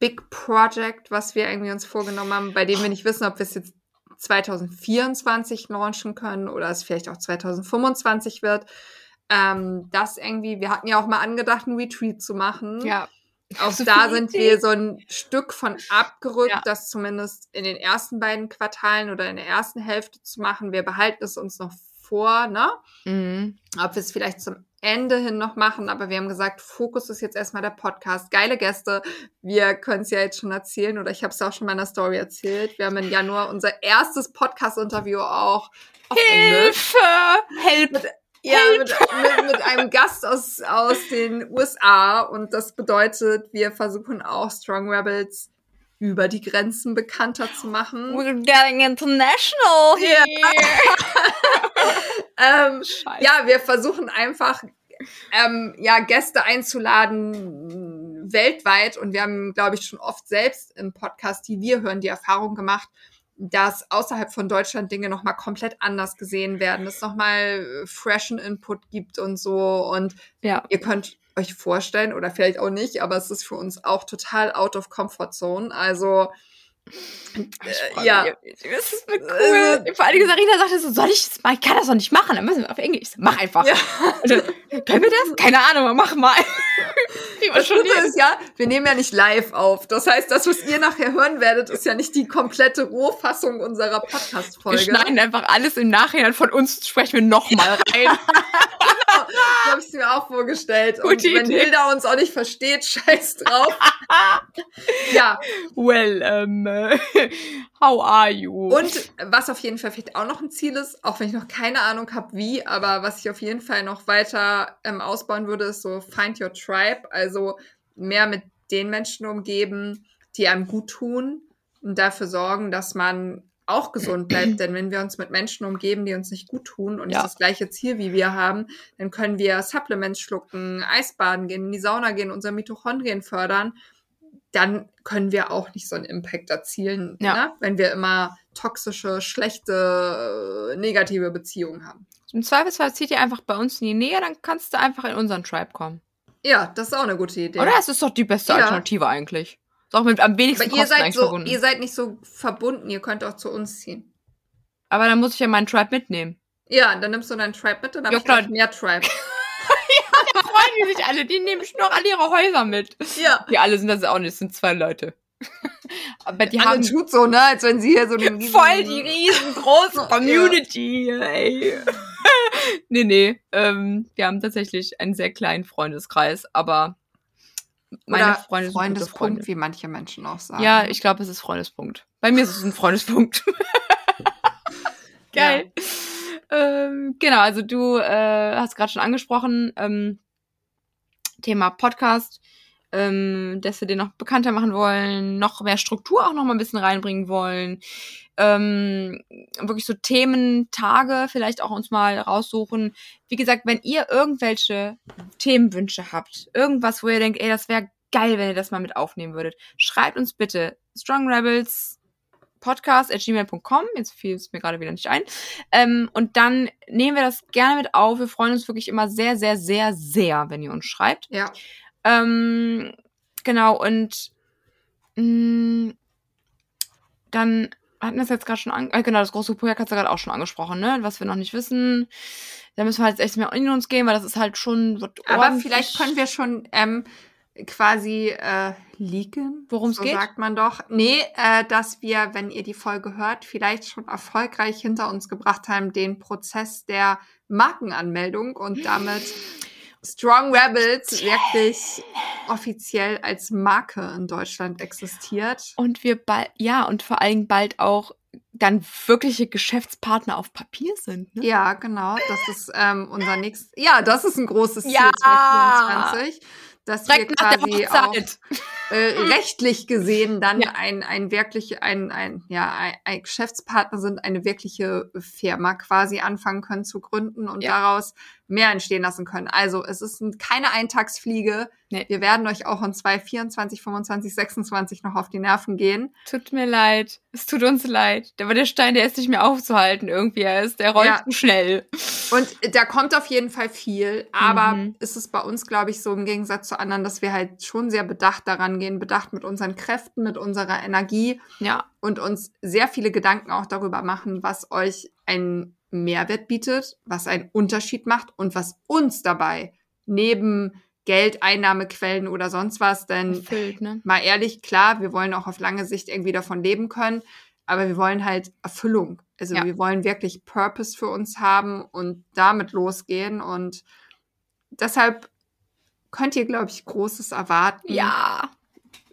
Big Project, was wir irgendwie uns vorgenommen haben, bei dem wir nicht wissen, ob wir es jetzt 2024 launchen können oder es vielleicht auch 2025 wird. Ähm, das irgendwie, wir hatten ja auch mal angedacht, einen Retreat zu machen. Ja. Auch so da sind wir so ein Stück von abgerückt, ja. das zumindest in den ersten beiden Quartalen oder in der ersten Hälfte zu machen. Wir behalten es uns noch vor, ne? Mhm. Ob wir es vielleicht zum Ende hin noch machen, aber wir haben gesagt, Fokus ist jetzt erstmal der Podcast. Geile Gäste. Wir können es ja jetzt schon erzählen oder ich habe es auch schon in meiner Story erzählt. Wir haben im Januar unser erstes Podcast-Interview auch auf Hilfe! Englisch. Help! Ja, mit, mit, mit, einem Gast aus, aus den USA. Und das bedeutet, wir versuchen auch Strong Rebels über die Grenzen bekannter zu machen. We're getting international here. Ja, ähm, ja wir versuchen einfach ähm, ja, Gäste einzuladen weltweit. Und wir haben, glaube ich, schon oft selbst im Podcast, die wir hören, die Erfahrung gemacht, dass außerhalb von Deutschland Dinge nochmal komplett anders gesehen werden, es nochmal äh, freshen Input gibt und so. Und ja. ihr könnt euch vorstellen, oder vielleicht auch nicht, aber es ist für uns auch total out of comfort zone. Also äh, ja. Das ist mir cool. Also, Vor Dingen Sarina sagte so, soll ich das mal? Ich kann das doch nicht machen. Dann müssen wir auf Englisch. Mach einfach. Ja. Dann, können wir das? Keine Ahnung, mach mal. das Gute ist ja, wir nehmen ja nicht live auf. Das heißt, das, was ihr nachher hören werdet, ist ja nicht die komplette Rohfassung unserer Podcast-Folge. Wir schneiden einfach alles im Nachhinein von uns, sprechen wir nochmal rein. genau, so habe ich es mir auch vorgestellt. Gute Und wenn Idee. Hilda uns auch nicht versteht, scheiß drauf. ja. Well, um, how are you? Und was auf jeden Fall vielleicht auch noch ein Ziel ist, auch wenn ich noch keine Ahnung habe, wie, aber was ich auf jeden Fall noch weiter ähm, ausbauen würde, ist so Find Your Tribe. Also mehr mit den Menschen umgeben, die einem gut tun und dafür sorgen, dass man auch gesund bleibt. Denn wenn wir uns mit Menschen umgeben, die uns nicht gut tun und ja. nicht das gleiche Ziel wie wir haben, dann können wir Supplements schlucken, Eisbaden gehen, in die Sauna gehen, unser Mitochondrien fördern. Dann können wir auch nicht so einen Impact erzielen, ja. ne? wenn wir immer toxische, schlechte, äh, negative Beziehungen haben. Im Zweifelsfall zieht ihr einfach bei uns in die Nähe, dann kannst du einfach in unseren Tribe kommen. Ja, das ist auch eine gute Idee. Oder? Das ist doch die beste ja. Alternative eigentlich. Ist auch mit am wenigsten Aber ihr seid so, verbunden. ihr seid nicht so verbunden, ihr könnt auch zu uns ziehen. Aber dann muss ich ja meinen Tribe mitnehmen. Ja, dann nimmst du deinen Tribe mit und dann ja, ich mehr Tribe. freuen die sich alle. Die nehmen noch alle ihre Häuser mit. Ja. Die alle sind das auch nicht, das sind zwei Leute. Aber die alle haben tut so, ne, als wenn sie hier so eine voll die riesengroße Community, ja. ey. nee, nee. Ähm, wir haben tatsächlich einen sehr kleinen Freundeskreis, aber meine Oder Freunde sind Freundespunkt, wie manche Menschen auch sagen. Ja, ich glaube, es ist Freundespunkt. Bei mir ist es ein Freundespunkt. Geil. Ja. Ähm, genau, also du äh, hast gerade schon angesprochen, ähm, Thema Podcast ähm, dass wir den noch bekannter machen wollen, noch mehr Struktur auch noch mal ein bisschen reinbringen wollen. Ähm, wirklich so Thementage vielleicht auch uns mal raussuchen. Wie gesagt, wenn ihr irgendwelche Themenwünsche habt, irgendwas, wo ihr denkt, ey, das wäre geil, wenn ihr das mal mit aufnehmen würdet, schreibt uns bitte Strong Rebels podcast at gmail.com. Jetzt fiel es mir gerade wieder nicht ein. Ähm, und dann nehmen wir das gerne mit auf. Wir freuen uns wirklich immer sehr, sehr, sehr, sehr, wenn ihr uns schreibt. Ja. Ähm, genau, und mh, mm, dann hatten wir es jetzt gerade schon an, äh, genau, das große Projekt hat es gerade auch schon angesprochen, ne? Was wir noch nicht wissen. Da müssen wir jetzt echt mehr in uns gehen, weil das ist halt schon. Aber vielleicht können wir schon ähm, quasi äh, leaken. Worum es so geht? sagt man doch. Nee, äh, dass wir, wenn ihr die Folge hört, vielleicht schon erfolgreich hinter uns gebracht haben, den Prozess der Markenanmeldung und damit Strong Rebels wirklich offiziell als Marke in Deutschland existiert. Und wir bald, ja, und vor allem bald auch dann wirkliche Geschäftspartner auf Papier sind. Ne? Ja, genau. Das ist ähm, unser nächstes. Ja, das ist ein großes Ziel ja. 2024 dass Direkt wir quasi auch äh, rechtlich gesehen dann ja. ein, ein wirklich, ein, ein, ja, ein, ein, Geschäftspartner sind, eine wirkliche Firma quasi anfangen können zu gründen und ja. daraus mehr entstehen lassen können. Also es ist keine Eintagsfliege. Nee. Wir werden euch auch in 2024, 25, 26 noch auf die Nerven gehen. Tut mir leid. Es tut uns leid. Aber der Stein, der ist nicht mehr aufzuhalten irgendwie. Er ist, der rollt ja. schnell. Und da kommt auf jeden Fall viel. Aber mhm. ist es bei uns, glaube ich, so im Gegensatz zu anderen, dass wir halt schon sehr bedacht daran gehen, bedacht mit unseren Kräften, mit unserer Energie. Ja. Und uns sehr viele Gedanken auch darüber machen, was euch ein Mehrwert bietet, was einen Unterschied macht und was uns dabei neben Geldeinnahmequellen oder sonst was, denn Erfüllt, ne? mal ehrlich, klar, wir wollen auch auf lange Sicht irgendwie davon leben können, aber wir wollen halt Erfüllung. Also ja. wir wollen wirklich Purpose für uns haben und damit losgehen und deshalb könnt ihr, glaube ich, Großes erwarten. Ja.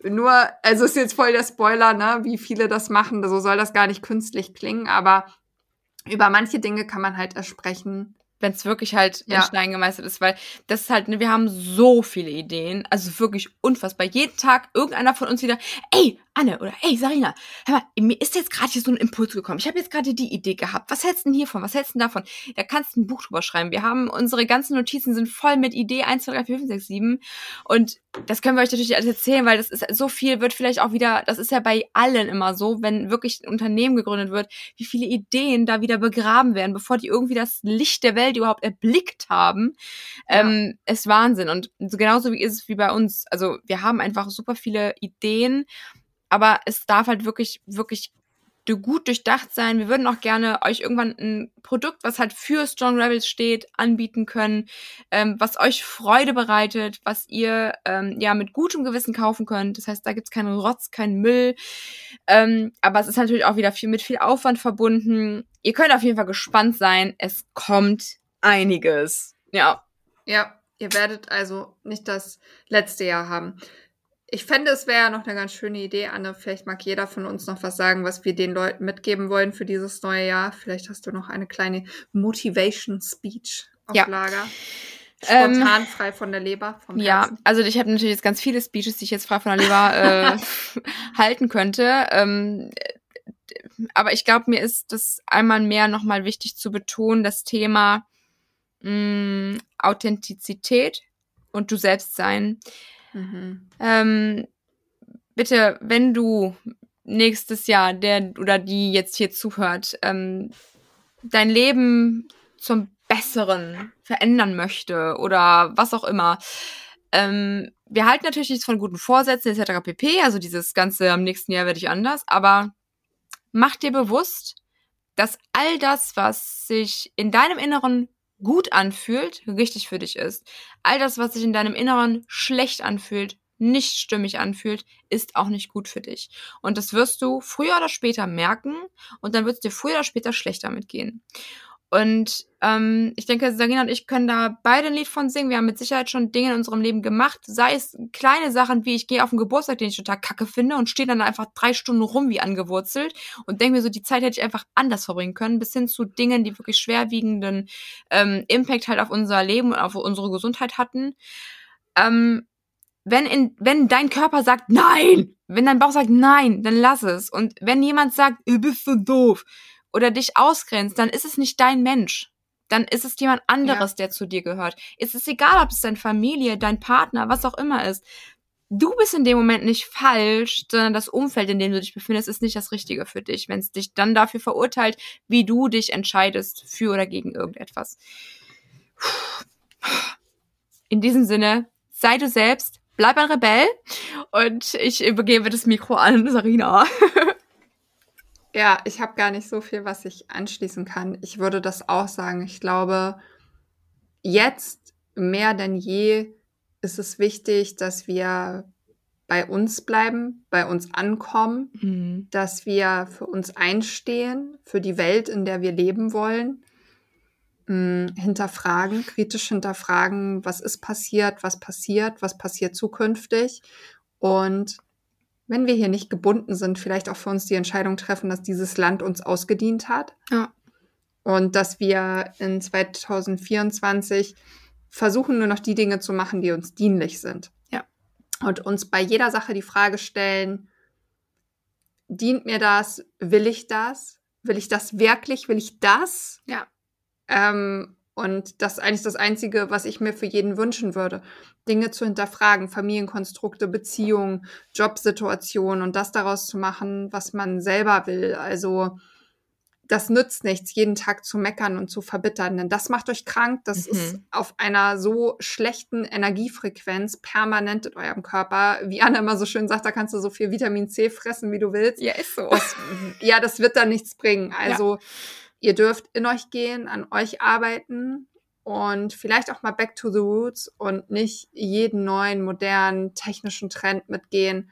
Nur, also ist jetzt voll der Spoiler, ne, wie viele das machen. So soll das gar nicht künstlich klingen, aber über manche Dinge kann man halt ersprechen. Wenn es wirklich halt ja. in Stein gemeißelt ist, weil das ist halt, wir haben so viele Ideen, also wirklich unfassbar. Jeden Tag irgendeiner von uns wieder, ey, Anne oder ey, Sarina, hör mal, mir ist jetzt gerade hier so ein Impuls gekommen. Ich habe jetzt gerade die Idee gehabt. Was hältst du denn hiervon? Was hältst du denn davon? Da kannst du ein Buch drüber schreiben. Wir haben unsere ganzen Notizen sind voll mit Idee 1, 2, 3, 4, 5, 6, 7. Und das können wir euch natürlich alles erzählen, weil das ist so viel, wird vielleicht auch wieder, das ist ja bei allen immer so, wenn wirklich ein Unternehmen gegründet wird, wie viele Ideen da wieder begraben werden, bevor die irgendwie das Licht der Welt überhaupt erblickt haben. Ja. Ähm, ist Wahnsinn. Und genauso wie ist es wie bei uns. Also wir haben einfach super viele Ideen aber es darf halt wirklich, wirklich gut durchdacht sein. Wir würden auch gerne euch irgendwann ein Produkt, was halt für Strong Rebels steht, anbieten können, ähm, was euch Freude bereitet, was ihr ähm, ja mit gutem Gewissen kaufen könnt. Das heißt, da gibt's keinen Rotz, keinen Müll. Ähm, aber es ist natürlich auch wieder viel mit viel Aufwand verbunden. Ihr könnt auf jeden Fall gespannt sein. Es kommt einiges. Ja. Ja, ihr werdet also nicht das letzte Jahr haben. Ich fände, es wäre ja noch eine ganz schöne Idee, Anne. Vielleicht mag jeder von uns noch was sagen, was wir den Leuten mitgeben wollen für dieses neue Jahr. Vielleicht hast du noch eine kleine Motivation Speech auf ja. Lager. Spontan ähm, frei von der Leber. Ja, Herzen. also ich habe natürlich jetzt ganz viele Speeches, die ich jetzt frei von der Leber äh, halten könnte. Ähm, aber ich glaube, mir ist das einmal mehr nochmal wichtig zu betonen, das Thema mh, mm, Authentizität und du selbst sein. Mhm. Ähm, bitte, wenn du nächstes Jahr, der oder die jetzt hier zuhört, ähm, dein Leben zum Besseren verändern möchte oder was auch immer. Ähm, wir halten natürlich nichts von guten Vorsätzen etc. pp. Also dieses ganze am nächsten Jahr werde ich anders, aber mach dir bewusst, dass all das, was sich in deinem Inneren gut anfühlt, richtig für dich ist. All das, was sich in deinem Inneren schlecht anfühlt, nicht stimmig anfühlt, ist auch nicht gut für dich. Und das wirst du früher oder später merken und dann wird es dir früher oder später schlecht damit gehen. Und ähm, ich denke, Sarina und ich können da beide ein Lied von singen. Wir haben mit Sicherheit schon Dinge in unserem Leben gemacht, sei es kleine Sachen wie ich gehe auf den Geburtstag, den ich total kacke finde und stehe dann einfach drei Stunden rum wie angewurzelt und denke mir so, die Zeit hätte ich einfach anders verbringen können, bis hin zu Dingen, die wirklich schwerwiegenden ähm, Impact halt auf unser Leben und auf unsere Gesundheit hatten. Ähm, wenn, in, wenn dein Körper sagt nein, wenn dein Bauch sagt nein, dann lass es. Und wenn jemand sagt, du bist so doof, oder dich ausgrenzt, dann ist es nicht dein Mensch. Dann ist es jemand anderes, ja. der zu dir gehört. Es ist egal, ob es deine Familie, dein Partner, was auch immer ist. Du bist in dem Moment nicht falsch, sondern das Umfeld, in dem du dich befindest, ist nicht das Richtige für dich, wenn es dich dann dafür verurteilt, wie du dich entscheidest für oder gegen irgendetwas. In diesem Sinne, sei du selbst, bleib ein Rebell und ich übergebe das Mikro an Sarina. Ja, ich habe gar nicht so viel, was ich anschließen kann. Ich würde das auch sagen. Ich glaube, jetzt mehr denn je ist es wichtig, dass wir bei uns bleiben, bei uns ankommen, mhm. dass wir für uns einstehen, für die Welt, in der wir leben wollen, hm, hinterfragen, kritisch hinterfragen, was ist passiert, was passiert, was passiert zukünftig und wenn wir hier nicht gebunden sind, vielleicht auch für uns die Entscheidung treffen, dass dieses Land uns ausgedient hat. Ja. Und dass wir in 2024 versuchen, nur noch die Dinge zu machen, die uns dienlich sind. Ja. Und uns bei jeder Sache die Frage stellen, dient mir das? Will ich das? Will ich das wirklich? Will ich das? Ja. Ähm, und das ist eigentlich das Einzige, was ich mir für jeden wünschen würde. Dinge zu hinterfragen, Familienkonstrukte, Beziehungen, Jobsituationen und das daraus zu machen, was man selber will. Also das nützt nichts, jeden Tag zu meckern und zu verbittern, denn das macht euch krank. Das mhm. ist auf einer so schlechten Energiefrequenz permanent in eurem Körper. Wie Anna immer so schön sagt, da kannst du so viel Vitamin C fressen, wie du willst. Ja, ist so. Das, ja, das wird dann nichts bringen. Also ja Ihr dürft in euch gehen, an euch arbeiten und vielleicht auch mal back to the roots und nicht jeden neuen, modernen, technischen Trend mitgehen,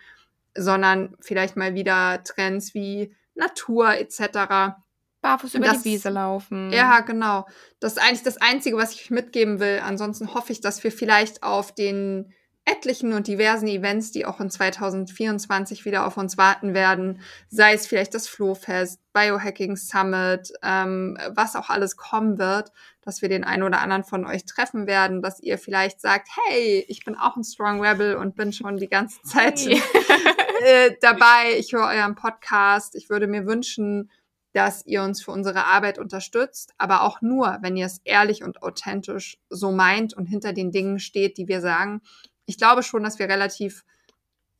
sondern vielleicht mal wieder Trends wie Natur etc. Barfuß über das, die Wiese laufen. Ja, genau. Das ist eigentlich das Einzige, was ich mitgeben will. Ansonsten hoffe ich, dass wir vielleicht auf den etlichen und diversen Events, die auch in 2024 wieder auf uns warten werden, sei es vielleicht das Flohfest, Biohacking Summit, ähm, was auch alles kommen wird, dass wir den einen oder anderen von euch treffen werden, dass ihr vielleicht sagt, hey, ich bin auch ein Strong Rebel und bin schon die ganze Zeit hey. äh, dabei, ich höre euren Podcast, ich würde mir wünschen, dass ihr uns für unsere Arbeit unterstützt, aber auch nur, wenn ihr es ehrlich und authentisch so meint und hinter den Dingen steht, die wir sagen ich glaube schon, dass wir relativ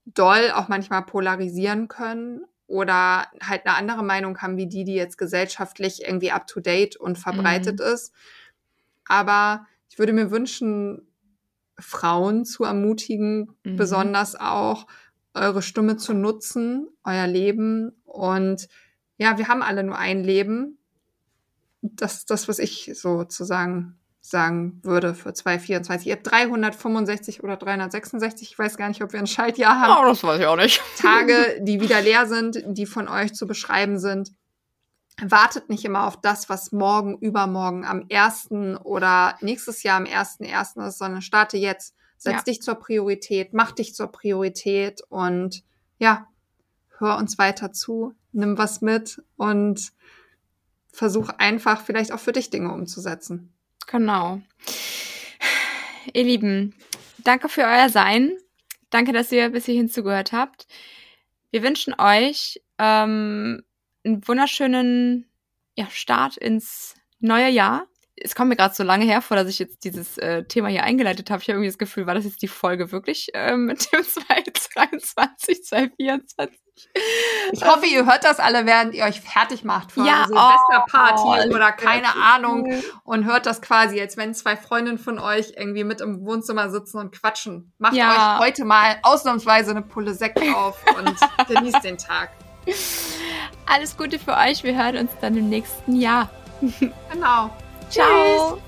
doll auch manchmal polarisieren können oder halt eine andere Meinung haben wie die, die jetzt gesellschaftlich irgendwie up to date und verbreitet mhm. ist. Aber ich würde mir wünschen, Frauen zu ermutigen, mhm. besonders auch eure Stimme zu nutzen, euer Leben und ja, wir haben alle nur ein Leben. Das ist das, was ich sozusagen sagen würde für 2024. Ihr habt 365 oder 366, ich weiß gar nicht, ob wir ein Schaltjahr haben. Oh, das weiß ich auch nicht. Tage, die wieder leer sind, die von euch zu beschreiben sind. Wartet nicht immer auf das, was morgen, übermorgen, am ersten oder nächstes Jahr am ersten ersten ist, sondern starte jetzt. Setz ja. dich zur Priorität, mach dich zur Priorität und ja, hör uns weiter zu, nimm was mit und versuch einfach vielleicht auch für dich Dinge umzusetzen. Genau. Ihr Lieben, danke für euer Sein. Danke, dass ihr bis hierhin zugehört habt. Wir wünschen euch ähm, einen wunderschönen ja, Start ins neue Jahr es kommt mir gerade so lange her vor, dass ich jetzt dieses äh, Thema hier eingeleitet habe. Ich habe irgendwie das Gefühl, war das jetzt die Folge wirklich äh, mit dem 2023, 2024? Ich hoffe, ihr hört das alle, während ihr euch fertig macht für ja, eine Silvesterparty oh, oder keine Ahnung und hört das quasi, als wenn zwei Freundinnen von euch irgendwie mit im Wohnzimmer sitzen und quatschen. Macht ja. euch heute mal ausnahmsweise eine Pulle Sekt auf und genießt den Tag. Alles Gute für euch. Wir hören uns dann im nächsten Jahr. Genau. Ciao.